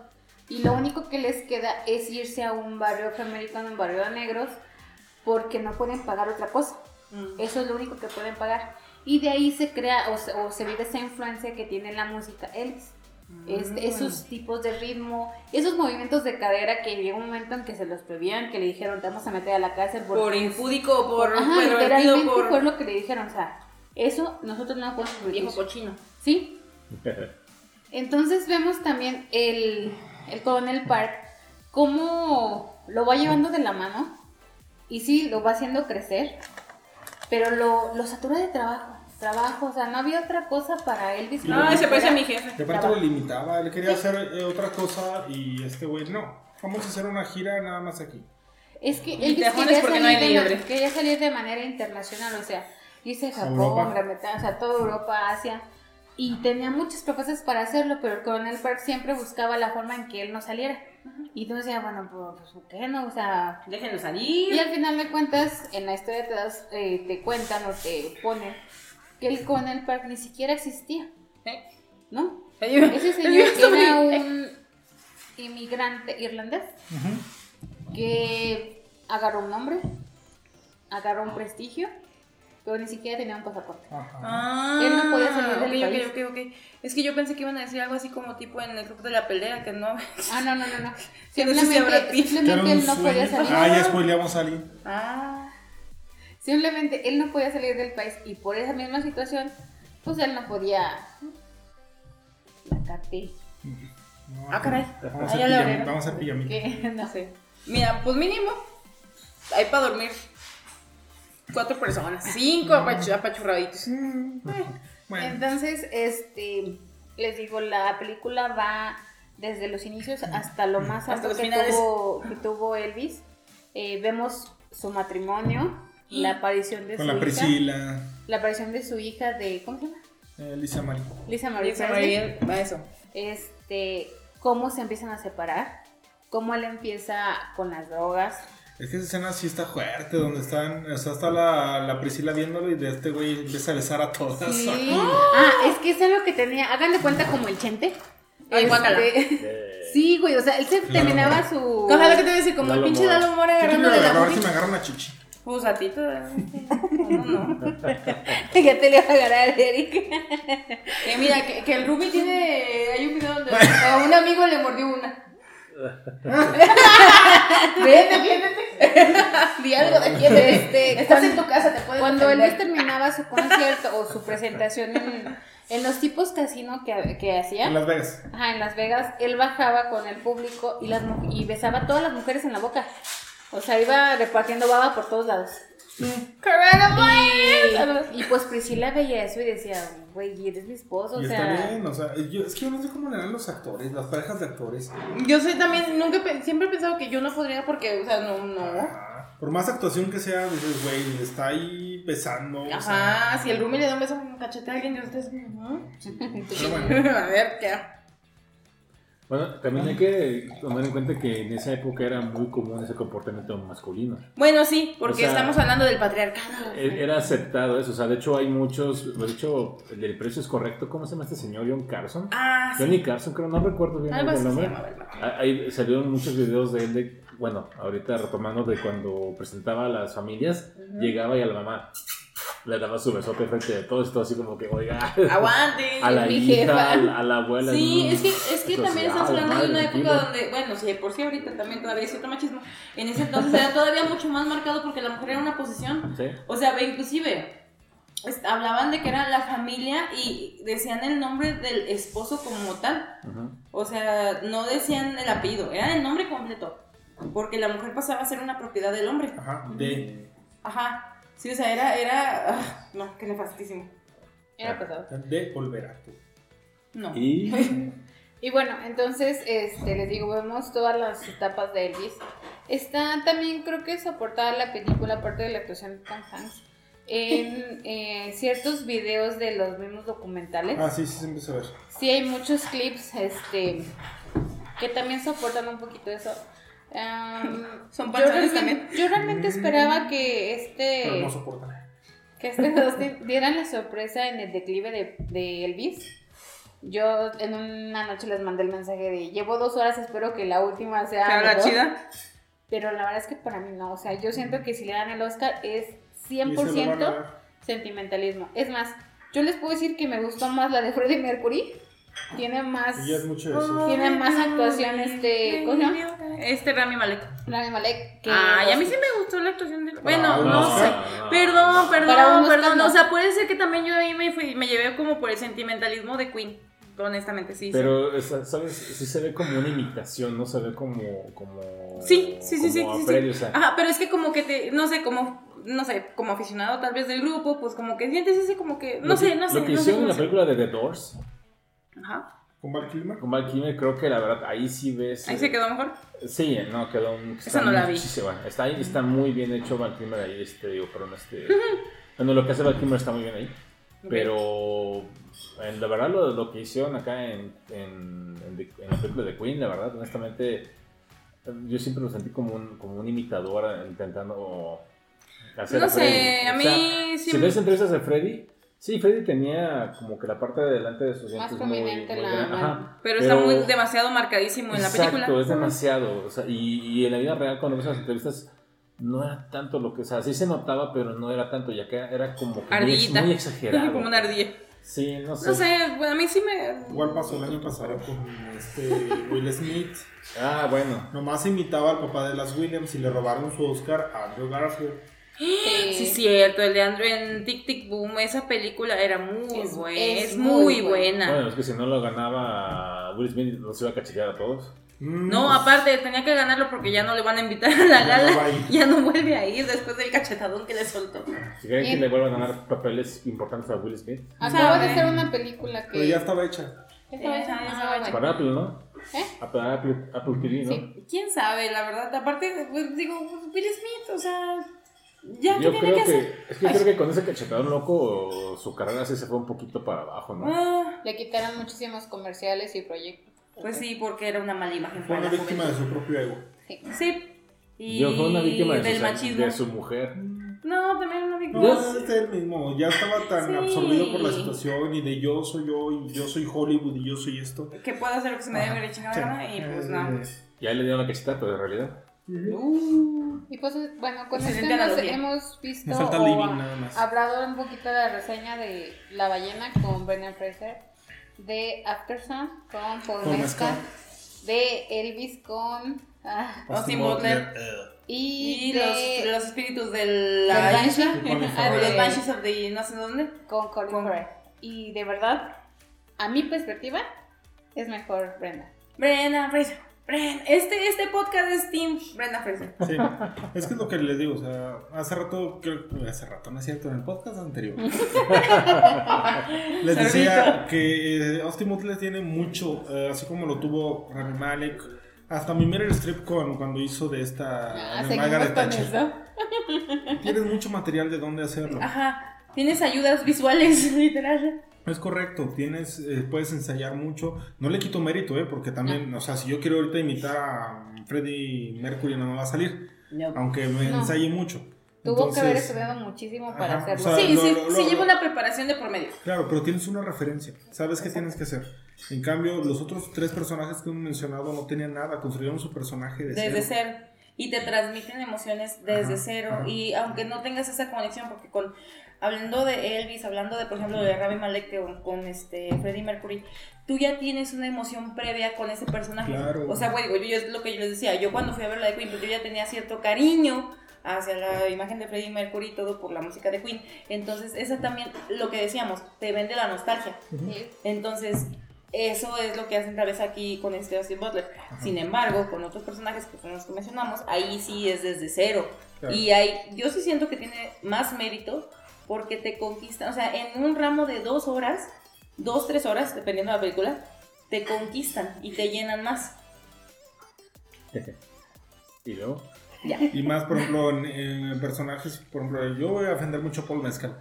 Y lo único que les queda es irse a un barrio afroamericano, un barrio de negros, porque no pueden pagar otra cosa. Mm. Eso es lo único que pueden pagar. Y de ahí se crea o se, o se vive esa influencia que tiene la música Elvis. Este, esos tipos de ritmo, esos movimientos de cadera que llegó un momento en que se los prohibían, que le dijeron te vamos a meter a la cárcel Por es- impúdico, por Ajá, literalmente por fue lo que le dijeron, o sea, eso nosotros no podemos permitir. viejo cochino. ¿Sí? Entonces vemos también el, el coronel Park, cómo lo va llevando de la mano y sí, lo va haciendo crecer, pero lo, lo satura de trabajo, trabajo, o sea, no había otra cosa para él. Ay, se parece a mi jefe. De pronto lo limitaba, él quería hacer eh, otra cosa y este güey no. Vamos a hacer una gira nada más aquí. Es que Y él te jodes quería, no salir hay de quería salir de manera internacional, o sea, irse a Japón, Bretaña, o sea, toda Europa, Asia. Y tenía muchas propuestas para hacerlo, pero el coronel Park siempre buscaba la forma en que él no saliera. Y entonces decía, bueno, pues, ¿por qué no? O sea, Déjenlo y salir. al final de cuentas, en la historia te, das, eh, te cuentan o te ponen que el coronel Park ni siquiera existía, ¿Eh? ¿no? Ese señor era un inmigrante irlandés que agarró un nombre, agarró un prestigio, pero ni siquiera tenía un pasaporte. Ah, Él no podía salir del ok, país. ok, ok, ok. Es que yo pensé que iban a decir algo así como tipo en el club de la pelea, que no. Ah, no, no, no, no. Simplemente, simplemente él no podía salir. Ah, ya spoileamos a Ali. Ah. Simplemente él no podía salir del país y por esa misma situación pues él no podía. La capté. No, Ah, caray. Vamos a Ah, hacer ya abrieron. vamos a pijamita. No sé. Mira, pues mínimo. Hay para dormir. Cuatro personas. Cinco apachu- apachurraditos. Mm, Bueno, Entonces, este, les digo, la película va desde los inicios hasta lo más Hasta alto que tuvo, que tuvo Elvis. Eh, vemos su matrimonio, la aparición de con su la hija, Priscila, la aparición de su hija de, ¿cómo se llama? eh, Lisa Marie. Lisa Marie Presley. María, va eso. Este, cómo se empiezan a separar, cómo él empieza con las drogas. Es que esa escena sí está fuerte, donde están, o sea, está la, la Priscila viéndolo y de este güey empieza a besar a todas. Sí. Ah, es que es algo que tenía, hagan de cuenta como el chente. Ay, guácala. Este, sí, güey, o sea, él se terminaba su... Ojalá lo que te voy a decir, como el pinche. Lalo Mora ¿Qué quiero agarrándole la agarrar? A ver si me agarra una chichi. Pues a ti todavía. No, no. ya te le va a agarrar a Eric. Que mira, que, que el Ruby tiene. Hay un video donde a un amigo le mordió una. Ven, defiéndete. Di algo, defiéndete. Este, Estás cuando- en tu casa, te puedes Cuando defender. Elvis terminaba su concierto o su presentación en, en los tipos casino que, que hacía, En Las Vegas. Ajá, en Las Vegas, él bajaba con el público y, las, y besaba a todas las mujeres en la boca. O sea, iba repartiendo baba por todos lados. Coronavirus. Y, y pues Priscila veía eso y decía, güey, eres mi esposo, o y sea... está bien, o sea, yo, es que yo no sé cómo le dan los actores, las parejas de actores. Yo sé también, nunca siempre he pensado que yo no podría porque, o sea, no, no. Por más actuación que sea, dices, güey, está ahí besando. o sea, Ajá, si el Ruby le da un beso en un cachete a alguien, yo estoy así, ¿no? pero bueno. A ver, ¿qué? Bueno, también hay que tomar en cuenta que en esa época era muy común ese comportamiento masculino. Bueno, sí, porque O sea, estamos hablando del patriarcado. E- Era aceptado eso, o sea, de hecho hay muchos, de hecho, el del precio es correcto, ¿cómo se llama este señor? John Carson. Ah, sí. Johnny Carson, creo, no recuerdo bien Algo el nombre. Ah, Ahí salieron muchos videos de él, de, bueno, ahorita retomando de cuando presentaba a las familias, llegaba y a la mamá le daba su besote frente de todos, todo así como que, oiga, Aguante. a la mi hija, jefa. a la, a la abuela. Sí, es que, es que entonces, también estamos ah, la hablando de una época tranquilo. donde, bueno, sí, por sí ahorita también todavía hay cierto machismo. En ese entonces era todavía mucho más marcado porque la mujer era una posición. Sí. O sea, ve, inclusive hablaban de que era la familia y decían el nombre del esposo como tal. Ujú. O sea, no decían el apellido, era el nombre completo. Porque la mujer pasaba a ser una propiedad del hombre. Ajá, de. Ajá. Sí, o sea, era, era, ah, no, qué nefastísimo. Era pesado. De volver a tú. No. Y Y bueno, entonces, este, les digo, vemos todas las etapas de Elvis. Está también, creo que soportada la película, aparte de la actuación de Tom Hanks, en eh, ciertos videos de los mismos documentales. Ah, sí, sí, se empieza a ver. Sí hay muchos clips, este, que también soportan un poquito eso. Am, Son yo, panzones realmente, también. yo realmente esperaba que Pero este, no soportan. que este Dustin dieran la sorpresa en el declive de, de Elvis. Yo en una noche les mandé el mensaje de llevo dos horas, espero que la última sea Pero la mejor". chida. Pero la verdad es que para mí no, o sea, yo siento que si le dan el Oscar es Y se lo van a 100% dar. sentimentalismo. Es más, yo les puedo decir que me gustó más la de Freddie Mercury. Tiene más Y ya es mucho eso. tiene más actuación este, ¿cómo se llama? Este Rami Malek. Rami Malek que Ay, a mí los- sí me gustó la actuación de Bueno, Ah, no, no, sé. no, perdón, no. perdón, perdón. no. O sea, puede ser que también yo ahí me, fui, me llevé como por el sentimentalismo de Queen. Honestamente, sí. Pero, esa- ¿sabes? Sí se ve como una imitación, no se ve como. como Sí, sí, sí, sí. como sí, sí. Freddy, o sea, Ajá, pero es que como que te, no sé, como, no sé, como aficionado tal vez del grupo, pues como que sientes ese como que, no lo sé, que- no sé. Lo que no sé hicieron en cómo la película de The Doors, Ajá, ¿Con Val Kilmer? con Val Kilmer, creo que la verdad ahí sí ves. ahí eh, se quedó mejor. Sí, no, quedó un. Esa no la vi. Está, ahí, está muy bien hecho Val Kilmer ahí, este, digo, perdón, este. bueno, lo que hace Val Kilmer está muy bien ahí. Pero en, la verdad lo, lo que hicieron acá en, en, en The- en la película de Queen, la verdad, honestamente, yo siempre lo sentí como un, como un imitador intentando hacer No a Freddy. sé, a O mí sea, sí Si me- ves entrevistas de Freddy, sí, Freddy tenía como que la parte de delante de sus Más dientes muy, prominente muy la mano. Ajá. Pero, está Pero- muy demasiado marcadísimo en la Exacto, película. es demasiado. O sea, y, y en la vida real, cuando ves las entrevistas, no era tanto lo que. O sea, sí se notaba, pero no era tanto. Ya que era como que muy, muy exagerado. como una ardilla. Sí, no sé. No sé, bueno, a mí sí me... Igual pasó el año pasado con este Will Smith. Ah, bueno. Nomás imitaba al papá de las Williams y le robaron su Oscar a Andrew Garfield. Sí, Sí. cierto, el de Andrew en Tic Tic Boom, esa película era muy Es- buena, es es, muy muy buena. buena. Bueno, es que si no lo ganaba Will Smith, no se iba a cachetear a todos. Mm, No, pues, aparte tenía que ganarlo porque ya no le van a invitar a la no gala, ir. ya no vuelve a ir después del cachetadón que le soltó. Si quieren que le vuelvan a dar papeles importantes a Will Smith. Acaba de Sabe. ser una película que. Pero ya estaba hecha. Ya estaba hecha. ya estaba hecha. Para Apple, ¿no? ¿Eh? Apple, Apple, Apple TV, ¿no? Sí. ¿Quién sabe, la verdad? Aparte, pues, digo, Will Smith, o sea, ya, ¿qué Yo creo que que, es que yo creo que con ese cachetadón loco su carrera sí se fue un poquito para abajo, ¿no? Ah, Le quitaron muchísimos comerciales y proyectos. pues sí, porque era una mala imagen Fue para una la víctima de su propio ego. Sí. Sí. Y Yo fue una víctima de, del su, machismo. de su mujer. No, también una víctima. No, es él mismo. Ya estaba tan Sí. absorbido por la situación y de yo soy yo y yo soy Hollywood y yo soy esto. Que puedo hacer lo que se me dé mi gana y pues no. Ya le dieron la cachetada, pero en realidad. Uh, Y pues, bueno, con esto hemos, hemos visto o Living a- nada más. hablado un poquito de la reseña de La ballena con Brendan Fraser, de Aftersun con Paul Mescal, de Elvis con... ah, Austin Butler. y, Y de, los, los espíritus de la Banshee, ah, los Banshees of the no sé dónde. con Colin Con-. Y de verdad, a mi perspectiva, es mejor Brenda. Brenda Fraser. Este, este podcast es Team Brenda Fraser. Sí, es que es lo que les digo, o sea, hace rato, creo hace rato, no es cierto, en el podcast anterior, les decía que eh, Austin Butler tiene mucho, eh, así como lo tuvo Rami Malek, hasta mi Meryl Streep con, cuando hizo de esta, Ah, de Margaret con Thatcher. eso. Tienes mucho material de dónde hacerlo. Ajá. Tienes ayudas visuales, literal. Es correcto, tienes, eh, puedes ensayar mucho. No le quito mérito, ¿eh? Porque también, o sea, si yo quiero ahorita imitar a Freddie Mercury no me va a salir, aunque me No. ensaye mucho. Tuvo que haber estudiado muchísimo para Ajá, hacerlo. o sea, Sí, lo- sí, lo- sí lo- lleva una preparación de por medio. Claro, pero tienes una referencia, sabes qué tienes que hacer. En cambio, los otros tres personajes que hemos mencionado no tenían nada, construyeron su personaje de Desde cero. cero. Y te transmiten emociones desde Ajá, cero. ajá. Y aunque no tengas esa conexión, porque con hablando de Elvis, hablando de, por ejemplo, de Rami Malek con, con este Freddie Mercury, tú ya tienes una emoción previa con ese personaje. Claro. O sea, güey, digo, yo es lo que yo les decía, yo cuando fui a ver la de Queen, pues yo ya tenía cierto cariño hacia la imagen de Freddie Mercury y todo por la música de Queen. Entonces, esa también, lo que decíamos, te vende la nostalgia. Sí. Entonces, eso es lo que hacen tal vez aquí con este Austin Butler. Sin embargo, con otros personajes que son los que mencionamos, ahí sí es desde cero. Claro. Y hay, yo sí siento que tiene más mérito porque te conquistan, o sea, en un ramo de dos horas, dos, tres horas, dependiendo de la película, te conquistan y te llenan más. Y luego, Ya. Y más, por ejemplo, en, en personajes, por ejemplo, yo voy a ofender mucho a Paul Mescal.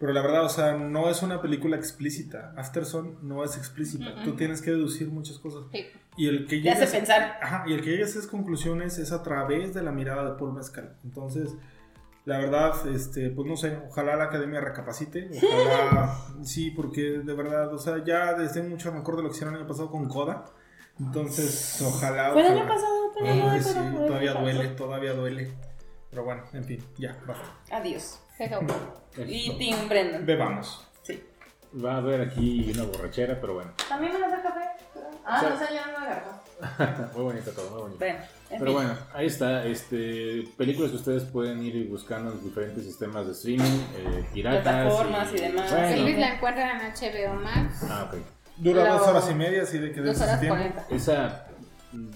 Pero la verdad, o sea, no es una película explícita. Afterson no es explícita. Tú tienes que deducir muchas cosas. Sí. Y el que Te hace llegues- pensar. Ajá, y el que llegues a esas conclusiones es a través de la mirada de Paul Mescal. Entonces, la verdad, este, pues no sé, ojalá la academia recapacite. Ojalá, sí, porque de verdad, o sea, ya desde mucho me acuerdo de lo que hicieron el año pasado con Coda. Entonces, ojalá. Fue el año pasado, pero Ay, no, sí, pero no, todavía no, duele, todavía duele. Pero bueno, en fin, ya, basta. Adiós. Y Tim Brendan. Bebamos. Sí. va a haber aquí una borrachera, pero bueno. También me hacer café. Ah, Sí. no sé, ya no me agarró. Muy bonito todo, muy bonito. Bueno, en Pero fin. bueno, ahí está, este, películas que ustedes pueden ir buscando en diferentes sistemas de streaming, eh, piratas. Plataformas y demás. Bueno. Elvis la encuentran en HBO Max. Ah, ok. Dura dos horas y media, así de que des Dos horas tiempo. cuarenta. Esa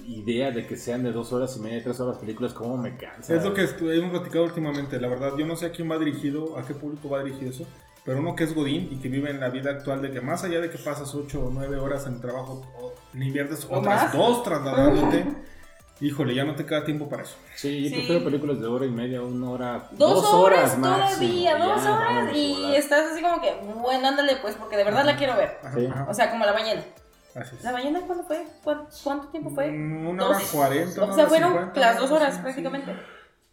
idea de que sean de dos horas y media, tres horas películas, ¿cómo me cansa? Es lo que hemos platicado últimamente, la verdad. Yo no sé a quién va dirigido, a qué público va dirigido eso. Pero uno que es Godín y que vive en la vida actual, de que más allá de que pasas 8 o 9 horas en trabajo, o le inviertes ¿O otras más? dos trasladándote, híjole, ya no te queda tiempo para eso. Sí, yo Sí. prefiero películas de hora y media, una hora. Dos, horas, máximo, todavía, ya, dos horas. vámonos, Y estás así como que, bueno, ándale pues, porque de verdad la quiero ver. Ajá, Sí. ajá. O sea, como la ballena. Así es. ¿La ballena cuándo fue? ¿Cuánto, cuánto tiempo fue? Mm, Una Dos. hora cuarenta. O sea, fueron las dos horas prácticamente.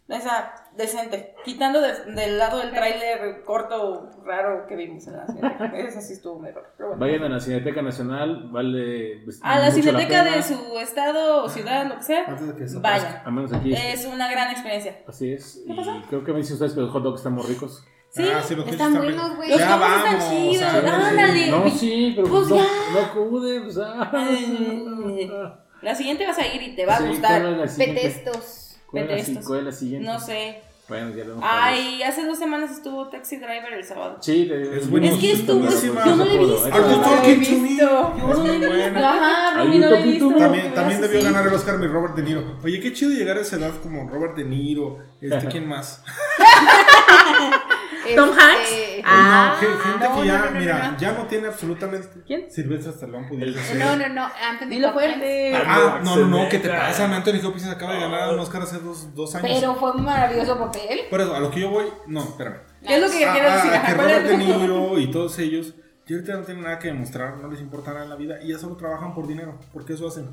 Esa, decente. Quitando de- del lado del tráiler corto, raro que vimos en la cineteca. Esa sí estuvo bueno. Vayan a la Cineteca Nacional, vale. pues, A la cineteca de su estado o ciudad, lo que sea, Antes de que vayan. Al menos aquí. Es una gran experiencia. Así es. ¿Qué Y pasó? creo que me dicen ustedes que los hot dogs están muy ricos. Sí, Ah, sí, los están buenos, ricos. güey. Los Ya comos están vamos, chidos, ándale. ándale. No, sí, pero Pues no, ya. no acude, pues, ah. La siguiente vas a ir y te va a Sí, gustar. Petestos. ¿Cuál es Petestos. cuál es la siguiente? No sé. Bueno, ya lo. Ay, hace dos semanas estuvo Taxi Driver el sábado. Sí, Es buenísima. Es que estuvo- buenísima. yo no la he visto. Are you talking to me? Es Yo no la he visto. Ajá, Rumi no la he visto. También, también debió sí. ganar el Oscar mi Robert De Niro. Oye, qué chido llegar a esa edad como Robert De Niro. Este, ¿quién más? Tom Este, Hanks. Ah, no, ge- gente no, que ya, no, no, no, mira, no. ya no tiene absolutamente. ¿Quién? Silvestre Stallone pudiera ser. No, no, no, Anthony Dilo Hopkins. fuerte. Ah, no, no, no, ¿qué te pasa? Anthony Hopkins acaba de ganar un Oscar hace dos, dos años. Pero fue un maravilloso papel. Por eso, a lo que yo voy, no, espérame. ¿Qué es lo que Ah, quiero decir? ah, Ajá, que. Robert De Niro y todos ellos, ya ahorita no tienen nada que demostrar, no les importa nada en la vida y ya solo trabajan por dinero, porque eso hacen.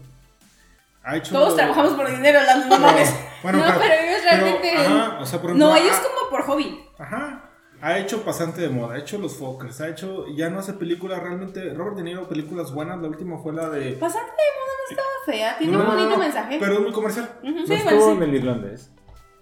Ha hecho Todos trabajamos por dinero, las no mames. Bueno, No, pero ellos realmente- ajá, o sea, por ejemplo, No, ellos ha- como por hobby. Ajá. Ha hecho pasante de moda, ha hecho los Fockers, ha hecho. Ya no hace películas realmente. Robert De Niro, películas buenas. La última fue la de. Pasante de moda no estaba fea, tiene No, un no, bonito no, mensaje. Pero es muy comercial. Ujú, ¿No sí, estuvo bueno, en el irlandés?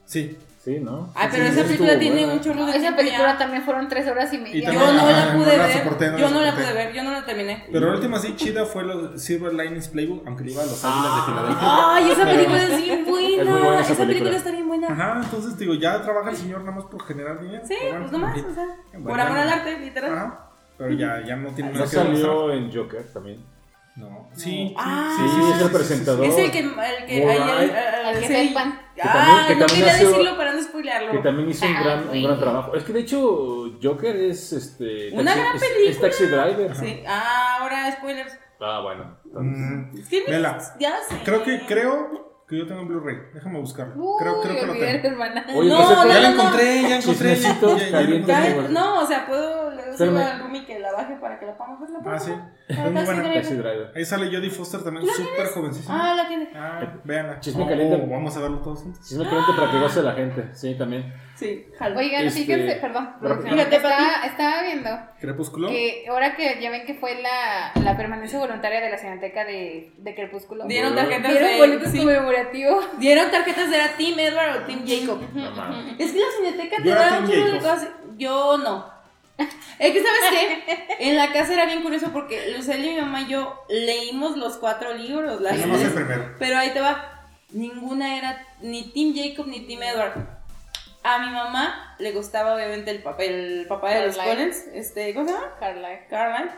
Sí. Sí, ¿no? Ay, pero Sí, esa película tiene buena. chorro de Esa película también fueron tres horas y Y media. también- Yo no la Ah, pude no la ver. soporté, no la Yo no la pude ver, yo no la terminé. Pero la última sí chida fue los Silver Linings Playbook, aunque le iba a los Águilas de Filadelfia. Ay, esa película es bien buena. Es muy buena esa esa película película. está bien Ajá, entonces digo, ya trabaja el señor nada más por generar dinero. Sí, pues nomás, o sea, Bueno, por amor al arte, literal. Ajá. Pero ya, ya no tiene ¿No nada que demostrar. salió en Joker también? No. Sí. Ah, Sí, es el presentador. Es el que, el que, el, que sí. pan. Que también- Ah, que no también quería decirlo para no spoilearlo. Que también hizo un Ah, gran, un gran trabajo. Es que de hecho Joker es este Una gran película. Es, Taxi Driver. Sí. Ah, ahora spoilers. Ah, bueno. entonces- Mm. Ya sé. Creo que, creo que yo tengo en Blu-ray. Déjame buscarlo. Uy, creo, creo que lo tengo. hermana. Oye, No, pues, no, ya no, la no. encontré, ya encontré. Ya- ya- ya no, o sea, puedo al Rumi que la baje para que la podamos ver la Ah, sí. Es muy buena. Driver. Taxi Driver. Ahí sale Jodie Foster también, súper jovencísima. Ah, la tiene. Ah, véanla. Chisme Oh, caliente. vamos a verlo todos juntos. Chisme caliente para que goce la gente. Sí, también. Sí, jalo. Oigan, Este, fíjense, perdón. producción, Fíjate, estaba, estaba viendo Crepúsculo. que ahora que ya ven que fue la, la permanencia voluntaria de la Cineteca de, de Crepúsculo. Dieron tarjetas Dieron de. boletos sí. conmemorativos. Dieron tarjetas de era Team Edward o Team Jacob. No mames. Es que la cineteca te da un de cosas. Yo no. Es que, ¿sabes qué? En la casa era bien curioso porque Lucelio, mi mamá y yo leímos los cuatro libros, las primero. pero ahí te va. Ninguna era ni Team Jacob ni Team Edward. A mi mamá le gustaba obviamente el papel, el papá de los Carlyle. Collins, este, ¿cómo se llama? Carlyle.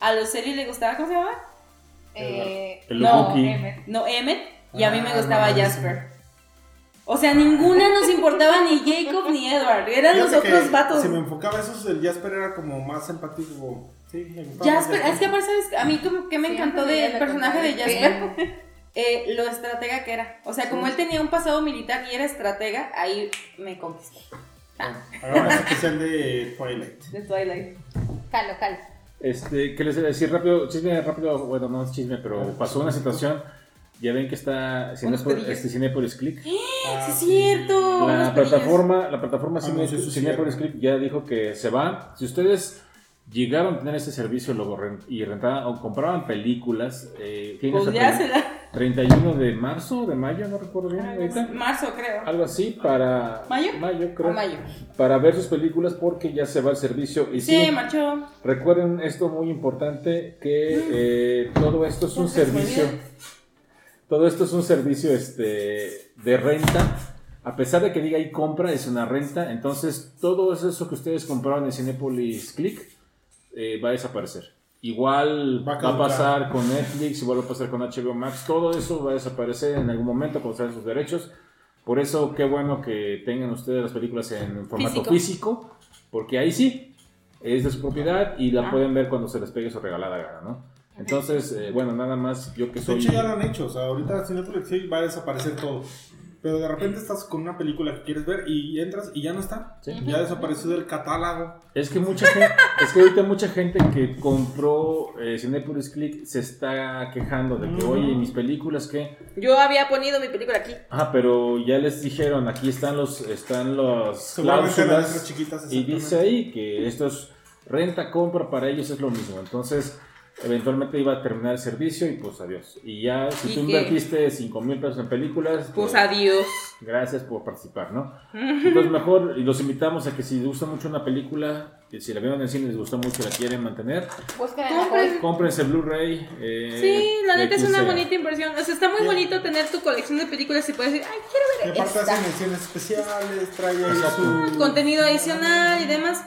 A Lucelio le gustaba, ¿cómo se llama? Eh, El No. No, Emmet. Y a mí me Ah, gustaba. Jasper. O sea, ninguna nos importaba ni Jacob ni Edward. Eran los Fíjate otros que vatos. Si me enfocaba eso, el Jasper era como más empático. Sí, me Jasper, es que aparte, ¿sabes? A mí como que me Sí, encantó de del ella personaje de Jasper, eh, lo estratega que era. O sea, como él tenía un pasado militar y era estratega, ahí me conquistó. Hagamos especial de Twilight. De Twilight. Jalo, jalo. Este, ¿qué les decir rápido? Chisme rápido, bueno, no es chisme, pero pasó una situación. Ya ven que está pedillos. este, Click. Ah, sí, es cierto. La plataforma, la plataforma Ah, Cine- no. Click ya dijo que se va. Si ustedes llegaron a tener este servicio luego y rentaban o compraban películas, eh, Pues ya se la. 31 de marzo, de mayo, no recuerdo bien ahorita. Marzo, creo. Algo así para ¿Mayo? mayo creo. A mayo. Para ver sus películas porque ya se va el servicio. Y Sí, sí, marchó. recuerden esto muy importante que eh, todo esto es un servicio. Todo esto es un servicio este, de renta. A pesar de que diga ahí compra, es una renta. Entonces, todo eso que ustedes compraron en Cinepolis Click eh, va a desaparecer. Igual Va a va a, caducar. pasar con Netflix, igual va a pasar con HBO Max. Todo eso va a desaparecer en algún momento cuando sean sus derechos. Por eso, qué bueno que tengan ustedes las películas en formato Físico. físico, porque ahí sí es de su propiedad y la Ah. pueden ver cuando se les pegue su regalada gana, ¿no? Entonces, eh, bueno, nada más yo que De soy. hecho, ya lo han hecho. O sea, ahorita Cinepolis sí va a desaparecer todo. Pero de repente estás con una película que quieres ver y entras y ya no está. Sí. Ya desapareció del catálogo. Es que mucha gente, es que ahorita mucha gente que compró eh, Cinepolis Click se está quejando de que, oye, mis películas que, Yo había ponido mi película aquí. ah, pero ya les dijeron, aquí están los, están los cláusulas chiquitas. y dice ahí que esto es renta, compra, para ellos es lo mismo. Entonces, eventualmente iba a terminar el servicio y pues adiós. Y ya, si ¿Y tú qué? invertiste 5 mil pesos en películas, Pues pues, adiós. gracias por participar, ¿no? Entonces mejor, y los invitamos a que si les gusta mucho una película, que si la vieron en el cine y les gustó mucho y la quieren mantener, Compren. Cómprense Blu-ray. eh, Sí, la neta es una sea. bonita inversión. O sea, está muy bonito tener tu colección de películas y puedes decir, ay, quiero ver Y aparte está. hace menciones especiales, trae su... Contenido adicional y demás.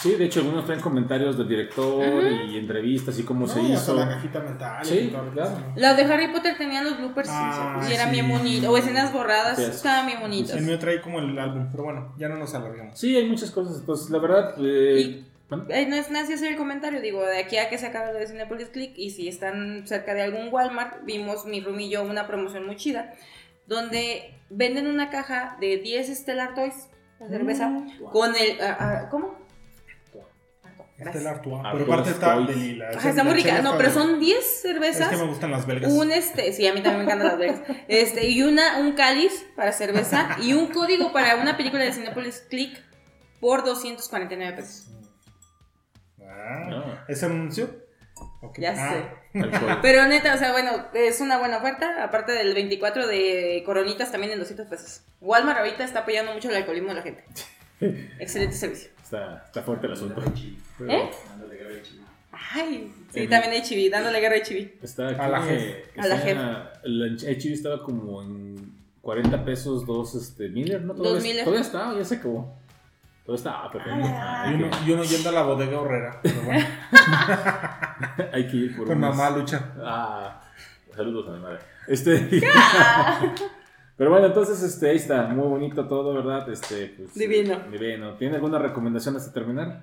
Sí, de hecho, algunos traen comentarios del director y entrevistas y cómo se No, y hasta hizo. la cajita mental. Sí, y todo, claro. Los de Harry Potter tenían los bloopers Ah, y eran sí. bien bonitos. O escenas borradas, Sí, es. estaban bien bonitos. El mío trae como el álbum, pero bueno, ya no nos alargamos. Sí, hay muchas cosas. Entonces, la verdad. eh, Y- bueno, Eh, no es nada hacer el comentario, digo, de aquí a que se acabe lo de Cinepolis Click y si están cerca de algún Walmart, vimos mi room y yo una promoción muy chida, donde venden una caja de 10 Stellar Toys, la cerveza, con el... ah, ah, ¿Cómo? Este es el Artois. Artois Pero aparte está de lila. Ajá, está muy rica, no, pero son 10 cervezas. Es que me gustan las belgas. Un este, sí, a mí también me encantan las belgas. Este, y una, un cáliz para cerveza y un código para una película de Cinepolis Click por 249 pesos. Ah. ¿Es anuncio? Ya Ah, sé. Pero neta, o sea, bueno, es una buena oferta. Aparte del 24 de coronitas también en 200 pesos. Walmart ahorita está apoyando mucho el alcoholismo de la gente. Excelente servicio. Está, está fuerte el asunto. Pero ¿Eh? Ay, sí, El- también HB, dándole guerra a HB. Está aquí. A la jefe. A la está- El HIV estaba como en 40 pesos, dos este, Miller, ¿no? Dos Todavía, Miller. todavía está, ya se acabó. Todavía está, ah, perfecto. Y uno, y uno yendo a la bodega horrera. Pero bueno, Hay que ir por con unos- mamá lucha. Ah, saludos a mi madre. Este. Pero bueno, entonces este, ahí está, muy bonito todo, ¿verdad? Este, pues, Divino. eh, divino. ¿Tiene alguna recomendación hasta terminar?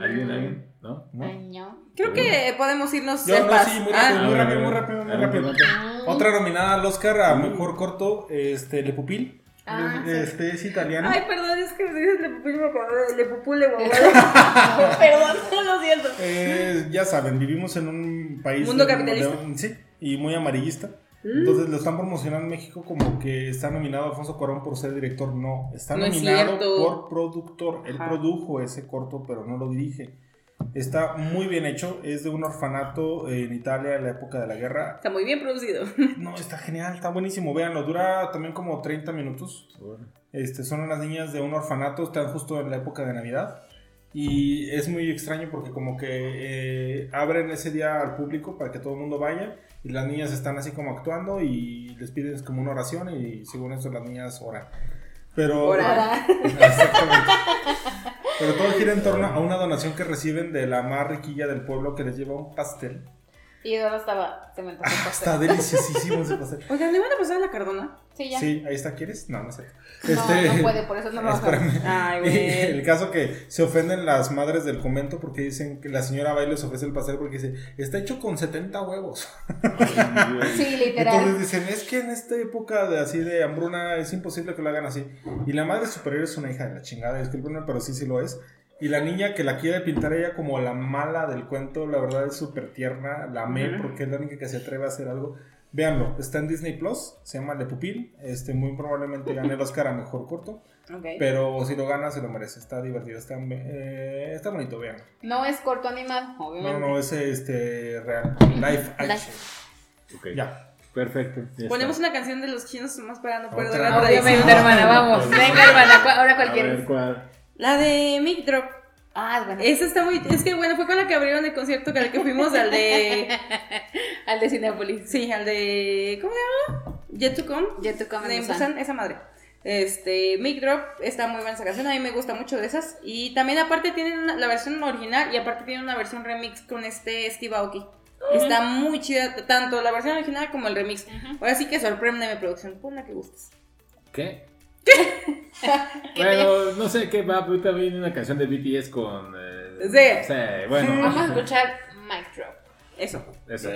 ¿Alguien, alguien? ¿No? ¿no? Ay, no. Creo que podemos irnos Yo no, sí, muy Ah, rápido, muy a ver, rápido, muy rápido, muy rápido. perdón. Otra nominada al Oscar a mejor corto, este, Le Pupil. Ah, sí. este es italiano. Ay, perdón, es que me dices Le Pupil y me acordé de Le Pupule. Perdón, lo siento. Eh, ya saben, vivimos en un país Mundo de- capitalista. de- sí, y muy amarillista. Entonces lo están promocionando en México como que está nominado Alfonso Cuarón por ser director. No, está No es nominado por productor. Él Ajá. produjo ese corto, pero no lo dirige. Está muy bien hecho. Es de un orfanato en Italia en la época de la guerra. Está muy bien producido. No, está genial, está buenísimo. Véanlo, dura también como 30 minutos. Este, son unas niñas de un orfanato, están justo en la época de Navidad. Y es muy extraño porque como que eh, abren ese día al público para que todo el mundo vaya. Y las niñas están así como actuando y les piden como una oración y según eso las niñas oran. Pero... Orar. Exactamente. Pero todo gira en torno a una donación que reciben de la más riquilla del pueblo que les lleva un pastel. Y Eduardo estaba. Se me antojó pastel. Está deliciosísimo ese pastel. Oigan, ¿le van a pasar a la Cardona? Sí, ya. Sí, ahí está, ¿quieres? No, no sé. No, Este- no puede, por eso no lo vas a. Ay, güey. el caso que se ofenden las madres del convento porque dicen que la señora va y les ofrece el pastel porque dice, está hecho con 70 huevos. Sí, literal. Entonces dicen, es que en esta época de así de hambruna es imposible que lo hagan así. Y la madre superior es una hija de la chingada, discúlpenme, pero sí, sí lo es. Y la niña que la quiere pintar ella como la mala del cuento, la verdad es súper tierna, la amé porque es la única que se atreve a hacer algo. Véanlo, está en Disney Plus, se llama Le Pupil, este, muy probablemente gane el Oscar a Mejor Corto. Ok. Pero si lo gana, se lo merece. Está divertido, está, eh, está bonito, vean. No es corto animado, No, obviamente. no, es este real. Live action. Ok. Ya. Perfecto. ya está. Ponemos una canción de los chinos más para no perder la tradición. Obviamente, hermana, vamos. Venga, hermana, ¿cu- ahora A cuál ver, quieres. ¿cuál? La de Mic Drop. Ah, bueno. Esa está muy. Es que bueno, fue con la que abrieron el concierto al que fuimos, al de. Al de Cinepolis. Sí, al de. ¿Cómo se llama? Yet to Come. Ya tocó de Busan, esa madre. Este, Mic Drop está muy buena esa canción, a mí me gusta mucho de esas. Y también aparte tienen una- la versión original y aparte tienen una versión remix con este Steve Aoki. Está muy chida, tanto la versión original como el remix. Ahora sí que sorpréndeme producción, pon la que gustes. ¿Qué? bueno, no sé qué va, ahorita viene una canción de BTS con. eh, Sí. sí, bueno. Vamos a escuchar Mic Drop. Eso. Eso.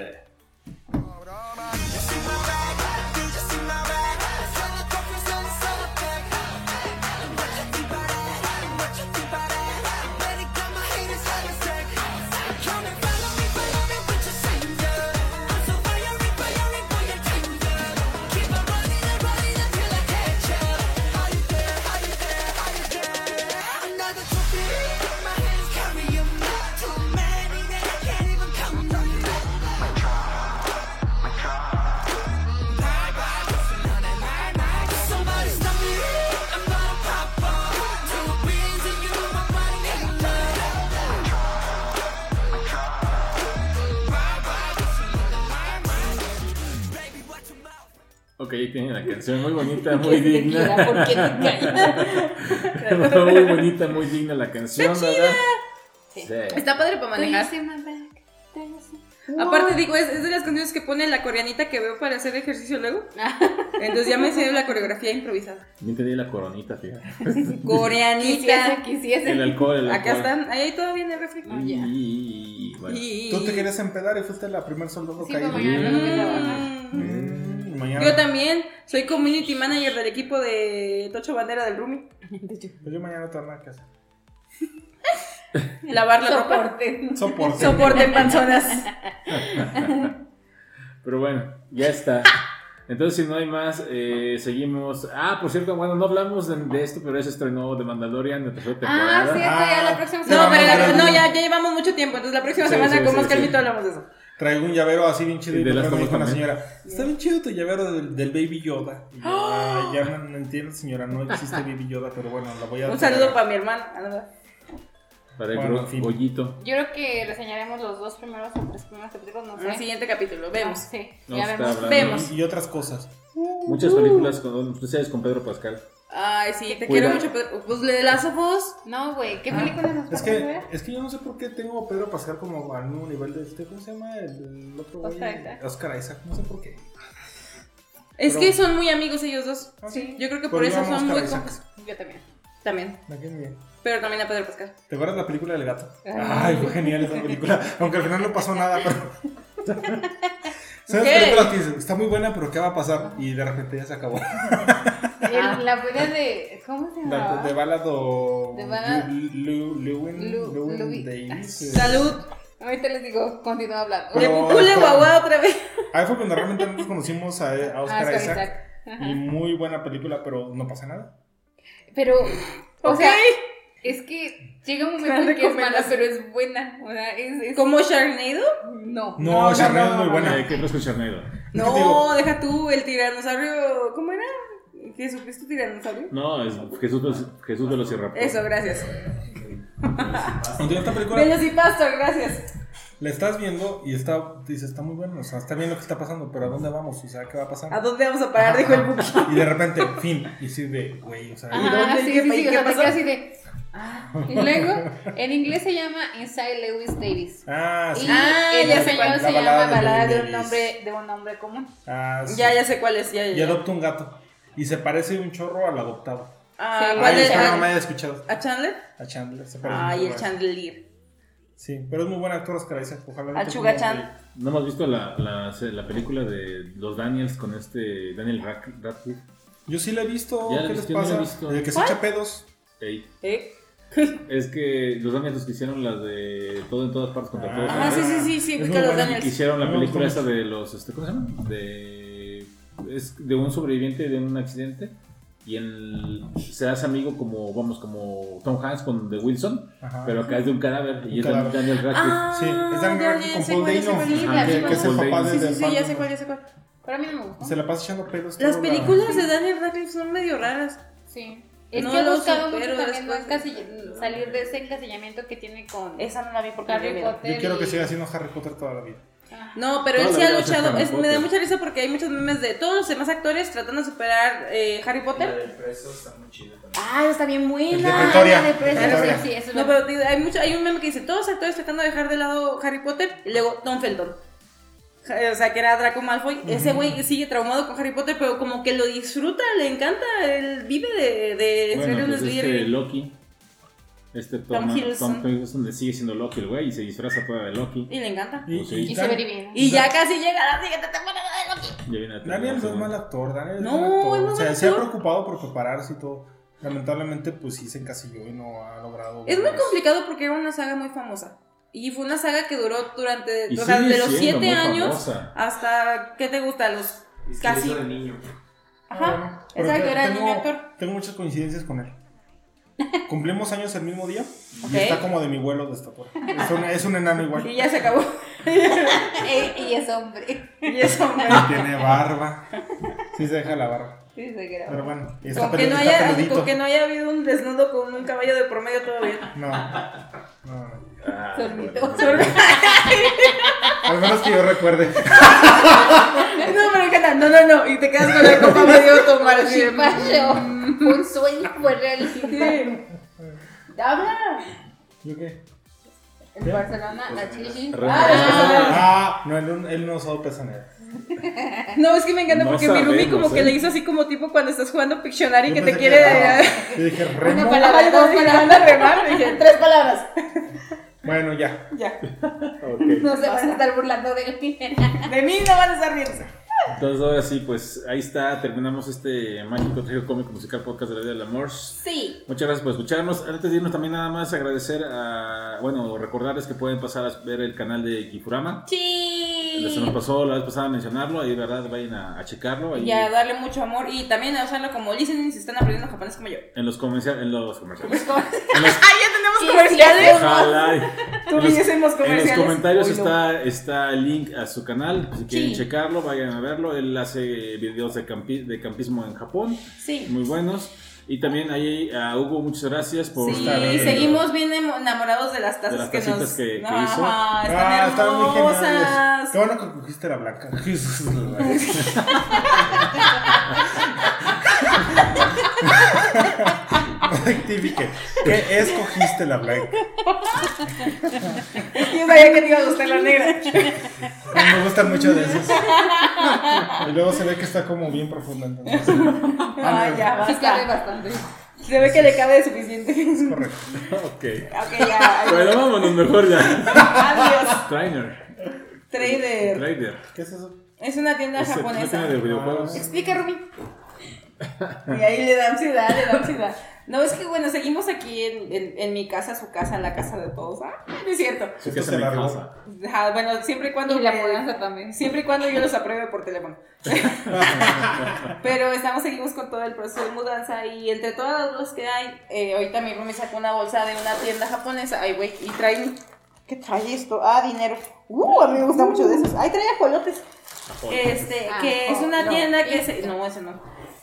Ahí tiene la canción muy bonita, muy Que digna. muy bonita, muy digna la canción, ¿verdad? Sí. Sí. Está padre para manejar. Aparte, digo, es, es de las canciones que pone la coreanita que veo para hacer ejercicio luego. Entonces ya me sé la coreografía improvisada. Bien te di la coronita, fíjate. Coreanita. Quisiese, quisiese. El alcohol, el alcohol. Acá están. Ahí todavía en el refri. Ah, ya. Y, bueno. Y- Tú te querías empedar y fuiste la primer soldado Sí, caído. No mañana. Yo también soy community manager del equipo de Tocho Bandera del Rumi. Pues yo mañana no tengo nada que hacer. Lavar la ropa. Soporte. Soporte. Soporte en panzonas. Pero bueno, ya está. Entonces, si no hay más, eh, seguimos. Ah, por cierto, bueno, no hablamos de, de esto, pero se estrenó The Mandalorian de tercera Ah, temporada. sí, ya Ah. la próxima No, Vamos pero a la- no, ya, ya llevamos mucho tiempo. Entonces la próxima Sí, semana sí, con sí, más sí. calmito hablamos de eso. Traigo un llavero así bien chido Y y de las me dijo también. señora, está bien chido tu llavero del, del Baby Yoda. Y yo, "Ay, ya no, no entiendo señora, no existe Baby Yoda, pero bueno, la voy a... Un saludo para mi hermana. Ah. Para el Bueno. Yo creo que reseñaremos los dos primeros o tres primeros capítulos, no En el sé. siguiente capítulo, vemos. Ah, sí, No ya vemos. Vemos. Y, otras cosas. Muchas películas con especiales con Pedro Pascal. Ay, sí, te quiero mucho. Pedro. Pues le das voz. No, güey, ¿qué película nos Es a que, ver? es que yo no sé por qué tengo a Pedro Pascal como al mismo nivel de este, ¿cómo se llama? El, el otro güey. Oscar Isaac. Oscar Isaac, no sé por qué. Es Pero- que son muy amigos ellos dos. Ah, Sí. Yo creo que por eso a son Oscar muy compas. Yo también. También. Me bien. Pero también a Pedro Pascal. ¿Te acuerdas la película del gato? Ay. Ay, fue genial esa película. Aunque al final no pasó nada, pero. ¿Sabes ¿Qué? películas que dices? Está muy buena, pero ¿qué va a pasar? Y de repente ya se acabó. El- la buena de. ¿Cómo se La, llama? de Ballad o. De Lu- Lewin, Davis. eh. Salud. Ahorita les digo, continúa hablando. Pule guagua otra vez. Ahí fue cuando realmente nosotros conocimos a, a Ah, Oscar Oscar Isaac. Isaac. Y muy buena película, pero no pasa nada. Pero, o Ok. sea, es que llega un momento en que es mala, pero es buena. O sea, es. es- Como Sharknado. No. No, no, es muy buena. ¿Qué con Charnado? No, Digo- deja tú el tiranosaurio. ¿Cómo era? ¿Jesucristo tiranosaurio? No, es Jesús, Jesús Velociraptor. Eso, gracias. Esta película Velocipastor, gracias. la estás viendo y está, dices, está muy buena. O sea, está bien lo que está pasando, pero ¿a dónde vamos? O sea, ¿qué va a pasar? ¿A dónde vamos a parar? Dijo el Buki. Y de repente, fin. Y de, güey, o sea. ¿Y Ajá, dónde? sí, ¿Qué sí, pa- sí, y o qué sea, te pasó? quedas así de. Ah. Y luego, en inglés se llama Inside Lewis Davis. Ah, sí. Y Ah, en ya sé español se La llama balada de Balada de Lewis un nombre, de un nombre común. Ah, sí. Ya, ya sé cuál es. Ya, ya, Y adopta un gato. Y se parece un chorro al adoptado. Ah, Sí. ¿cuál Ay, es? espero no me ¿A, haya escuchado. a Chandler? A Chandler. Se parece Ay, un el Chandelier. Sí, pero es muy buen actor Oscar Isaac. Ojalá. A le toque Chuga un Chan. papel. ¿No hemos visto la, la, la película de los Daniels con este Daniel Radc- Radcliffe? Yo sí la he visto. ¿Qué les pasa? he visto. El que se ¿Cuál? echa pedos. Ey. ¿Eh? Es que los Daniels los que hicieron las de todo en todas partes contra Ah. todos. Ajá, sí, sí, sí, sí, ubica los. Daniels. Hicieron la película esa de los, este, ¿cómo se llama? De, es de un sobreviviente de un accidente y él se hace amigo como, vamos, como Tom Hanks con The Wilson, Ajá. pero acá es de un cadáver y Un es cadáver. Daniel Radcliffe. Ah, Sí, es Daniel Radcliffe con Paul Dano. Sí, que, es el papá de Sí, sí, ya sé cuál, ya sé cuál. Pero a mí no me gustó. Se la pasa echando pedos. Las películas de Daniel Radcliffe son medio raras. Sí. Es No que buscado mucho también no encasilla- salir de ese encasillamiento que tiene con Esa no la vi porque Harry. Potter. Yo quiero que siga siendo Harry Potter toda la vida. Ah. No, pero él sí la ha luchado. Es- me da mucha risa porque hay muchos memes de todos los demás actores tratando de superar eh, Harry La Potter. del preso está muy chida también. Ah, está bien buena. El de. Ah, de sí, sí, eso es No, lo- pero hay, mucho, hay un meme que dice todos los actores tratando de dejar de lado Harry Potter y luego Tom Felton. Ja- O sea, que era Draco Malfoy. Ese güey sigue traumado con Harry Potter, pero como que lo disfruta, le encanta. Él vive de, de Bueno, ser un pues este. Loki, este Tom Tom, Hiddleston. Tom le sigue siendo Loki el güey y se disfraza toda de Loki. Y le encanta. Y, Pues sí. Y se ve divino. Y ya casi llega la siguiente temporada de Loki. Ya viene Daniel no es mal actor, Daniel es No, buen actor. muy o sea, se ha preocupado por prepararse y todo. Lamentablemente, pues sí se encasilló y no ha logrado. Es muy complicado porque era una saga muy famosa. Y fue una saga que duró durante, Y o sea, de los siendo 7 muy años famosa. hasta, ¿qué te gusta? Los Es que casi. de niño. Ajá. Bueno, pero Exacto, era tengo, niño actor. Tengo muchas coincidencias con él. Cumplimos años el mismo día y está como de mi vuelo de estatura. Es un, es un enano igual. Y ya se acabó. Y es hombre. y eso, hombre. Y tiene barba. Sí se deja la barba. Sí, se queda. Pero bueno, y está, Con que, no haya, con que no haya habido un desnudo con un caballo de por medio todavía. No. no, no. Ah, Solito. bueno. Al menos que yo recuerde. No, pero encanta. No, no, no. Y te quedas con la copa medio tomar así. Un sueño, fue realidad. Sí. Habla. ¿Yo qué? En Barcelona, la chichi. Ah, no, él, él no usó pezoneras. No, es que me encanta No porque mi Rumi sabemos, como que ¿eh? le hizo así como tipo cuando estás jugando Pictionary Yo que te quiere. que- Yo dije, Una remo. palabra, Ajá, yo dos palabras. "Anda a remar", dije, tres palabras. Bueno, ya. Ya. No se van a estar burlando de mí. De mí no van a estar riéndose. Entonces ahora sí, pues ahí está, terminamos este mágico trío cómico musical podcast de la vida del amor. Sí. Muchas gracias por escucharnos. Antes de irnos también nada más agradecer a, bueno, recordarles que pueden pasar a ver el canal de Kifurama. Sí. Se nos pasó la vez pasada a mencionarlo, ahí verdad vayan a, a checarlo. Ahí Y a darle mucho amor y también a usarlo como listening si están aprendiendo japonés como yo. en los comerciales, en los comerciales. ¡Ah, En los, ya tenemos Sí, comerciales! ojalá. Tú En los- hacemos En comerciales. los comentarios no. está, está el link a su canal. Si quieren Sí. checarlo, vayan a verlo. Él hace videos de, campi- de campismo en Japón, Sí. muy buenos. Y también ahí a Hugo, muchas gracias por Sí, estar bien. seguimos bien enamorados de las tazas De las que nos... que- que Ajá, hizo. están Ah, están muy geniales. Qué bueno que cogiste la blanca. Rectifique. ¿Qué escogiste la blanca? Yo sabía que te iba a gustar la negra. Me gustan mucho de esos. Y luego se ve que está como bien profunda. entonces. Ay, ya, Sí cabe basta. bastante. Se ve que le cabe suficiente. Correcto. Ok. Ok, ya. Bueno, vámonos mejor ya. Adiós. Trainer. Trader. Trader. ¿Qué es eso? Es una tienda Es una japonesa. tienda de videojuegos. Explica, Rumi. Y ahí le da ansiedad, le da ansiedad. No, es que bueno, seguimos aquí en, en, en mi casa, su casa, la casa de todos. Ah, no es cierto. Su casa largó. casa. Bueno, siempre y cuando. Y la mudanza también. Siempre y cuando yo los apruebe por teléfono. Pero estamos, seguimos con todo el proceso de mudanza y entre todas las que hay, eh, ahorita mi me sacó una bolsa de una tienda japonesa, ay güey, y trae, ¿qué trae esto? Ah, dinero. Uh, a mí me gusta mucho de esos. Ay, trae ajolotes. Este, Ah, que es una no, tienda que se, no, ese no,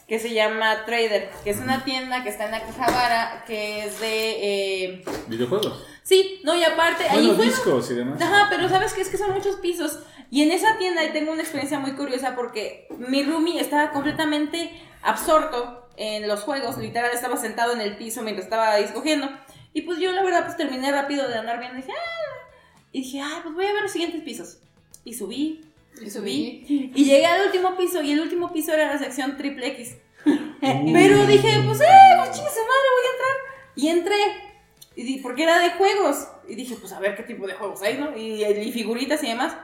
que se llama Trader, que es una tienda que está en Akihabara, que es de, eh, Videojuegos. sí, no, y aparte, ahí Bueno, fue discos y demás. Ajá, pero sabes que es que son muchos pisos. Y en esa tienda tengo una experiencia muy curiosa porque mi roomie estaba completamente absorto en los juegos. Literal, estaba sentado en el piso mientras estaba ahí escogiendo. Y pues yo, la verdad, pues terminé rápido de andar. Y dije, ah. Y dije, ay, pues voy a ver los siguientes pisos. Y subí, y subí. Y llegué al último piso. Y el último piso era la sección triple X. Pero dije, pues, eh, pues chingue su madre, voy a entrar. Y entré. Y di- porque era de juegos. Y dije, pues a ver qué tipo de juegos hay, ¿no? Y, y figuritas y demás.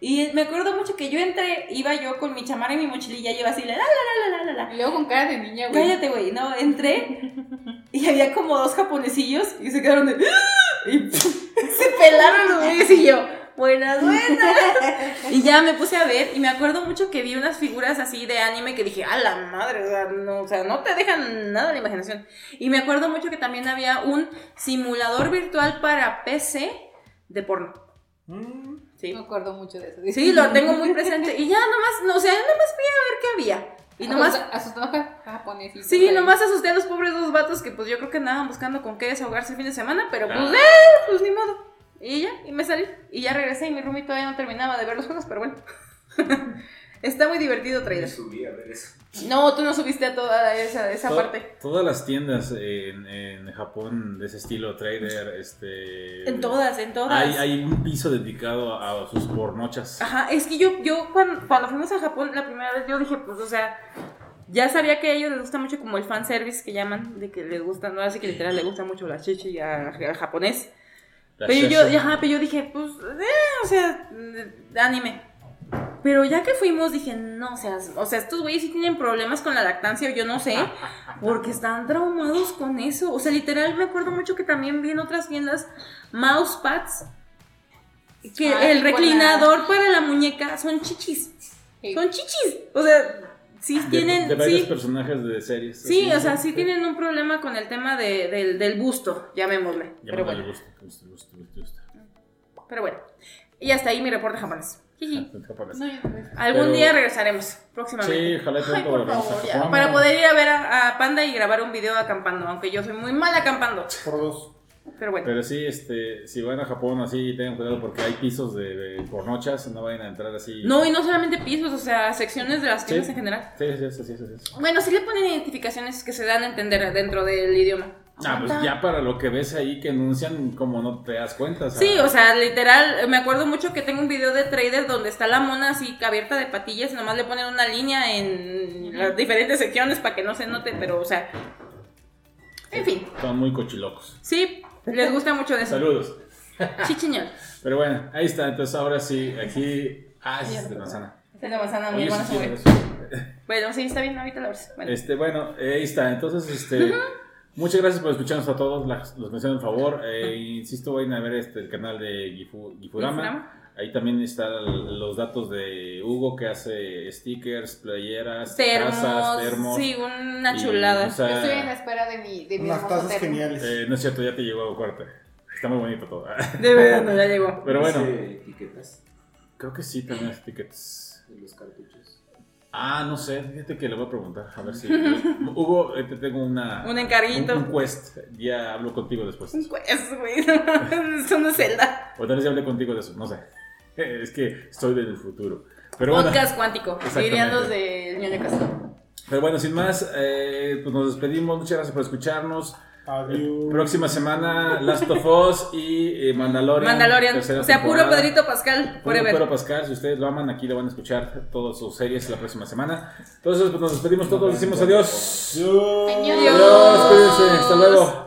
Y me acuerdo mucho que yo entré, iba yo con mi chamarra y mi mochililla, yo iba así, la la la la la la la. Y luego con cara de niña, güey. Cállate, güey. No, entré y había como dos japonesillos y se quedaron de. ¡Ah! Y se pelaron los güeyes y yo. Buenas, buenas. Y ya me puse a ver y me acuerdo mucho que vi unas figuras así de anime que dije, a la madre, o sea, no, o sea, no te dejan nada de la imaginación. Y me acuerdo mucho que también había un simulador virtual para PC de porno. Mm, Sí. Me acuerdo mucho de eso. Sí, lo tengo muy presente. Y ya nomás, no, o sea, nomás fui a ver qué había. Y nomás Asustó a japonesitos. Sí, nomás asusté a los pobres dos vatos que pues yo creo que andaban buscando con qué desahogarse el fin de semana, pero pues, Ah. eh, pues ni modo. Y ya, y me salí. Y ya regresé y mi roomie todavía no terminaba de ver los juegos, pero bueno. Está muy divertido Trader. subí a ver eso. No, tú no subiste a toda esa, esa To- parte. Todas las tiendas en, en Japón de ese estilo, trader, este... En todas, en todas. Hay, hay un piso dedicado a, a sus pornochas. Ajá, es que yo, yo cuando, cuando fuimos a Japón la primera vez, yo dije, pues, o sea, ya sabía que a ellos les gusta mucho como el fanservice que llaman, de que les gusta, no así que literal les gusta mucho la chichi al japonés. Pero yo, ajá, pero yo dije, pues, eh, o sea, anime. Pero ya que fuimos, dije, no, o sea, o sea, estos güeyes sí tienen problemas con la lactancia, o yo no sé, porque están traumados con eso. O sea, literal, me acuerdo mucho que también vi en otras tiendas mousepads, que Ah, el reclinador para la muñeca son chichis. Sí. Son chichis. O sea, sí De- tienen. de, varios sí, personajes de series. sí, o sea, sí tienen un problema con el tema de- del, del busto, llamémosle. Ya Pero me bueno. gusta, gusta, gusta, gusta, gusta. Pero bueno. Y hasta ahí mi reporte japonés. No, veo. Algún Pero- día regresaremos, próximamente. Sí, ojalá Ay, por favor. Para poder ir a ver a, a Panda y grabar un video acampando, aunque yo soy muy mal acampando. por dos. Pero bueno. Pero sí, este, si van a Japón así, tengan cuidado porque hay pisos de, de pornochas, no vayan a entrar así. No, y no solamente pisos, o sea, secciones de las tiendas Sí. en general. Sí, sí, sí, sí, sí, sí. Bueno, sí le ponen identificaciones que se dan a entender dentro del idioma. Ah, pues ya para lo que ves ahí que anuncian, como no te das cuenta. Sí, o sea, literal, me acuerdo mucho que tengo un video de trader donde está la mona así abierta de patillas y nomás le ponen una línea en las diferentes secciones para que no se note, pero, o sea, en fin, Son muy cochilocos. sí, les gusta mucho de eso. Saludos. Chichiñol. Pero bueno, ahí está. Entonces ahora sí, aquí. Ah, ese es de manzana. Es la manzana, mi hermana sí. Bueno, sí, está bien, ahorita la ves. Bueno. Este, bueno, eh, ahí está. Entonces, este. Muchas gracias por escucharnos a todos, las- los hicieron el favor. Eh, insisto, vayan a ver este, el canal de Gifu- Gifurama. Ahí también están los datos de Hugo que hace stickers, playeras, Termos, tazas, termos. sí, una Y, chulada. o sea, Yo estoy en espera de mi, de mi Unas tazas termo. geniales. eh, no es cierto, ya te llegó a corte. Está muy bonito todo. De verdad, no, ya llegó. Pero bueno, etiquetas creo que sí también hay tickets. de los cartuchos. Ah, no sé, fíjate que le voy a preguntar. A ver si. Hugo, eh, te tengo una. Un encarguito. Un, un quest. Ya hablo contigo después. Un quest, güey. Es una celda. O tal vez ya hablé contigo de eso, no sé. Es que estoy del futuro. Pero bueno, Podcast cuántico. Exactamente. Dirían los de ñoño Castro. pero bueno, sin más, eh, pues nos despedimos. Muchas gracias por escucharnos. Adiós. Próxima semana, Last of Us y eh, Mandalorian. Mandalorian. O sea, puro. Pedrito Pascal. Puro Forever. Pedro Pascal, si ustedes lo aman, aquí lo van a escuchar todas sus series la próxima semana. Entonces, pues nos despedimos todos, decimos adiós. Adiós. Adiós. Adiós, cuídense, hasta luego.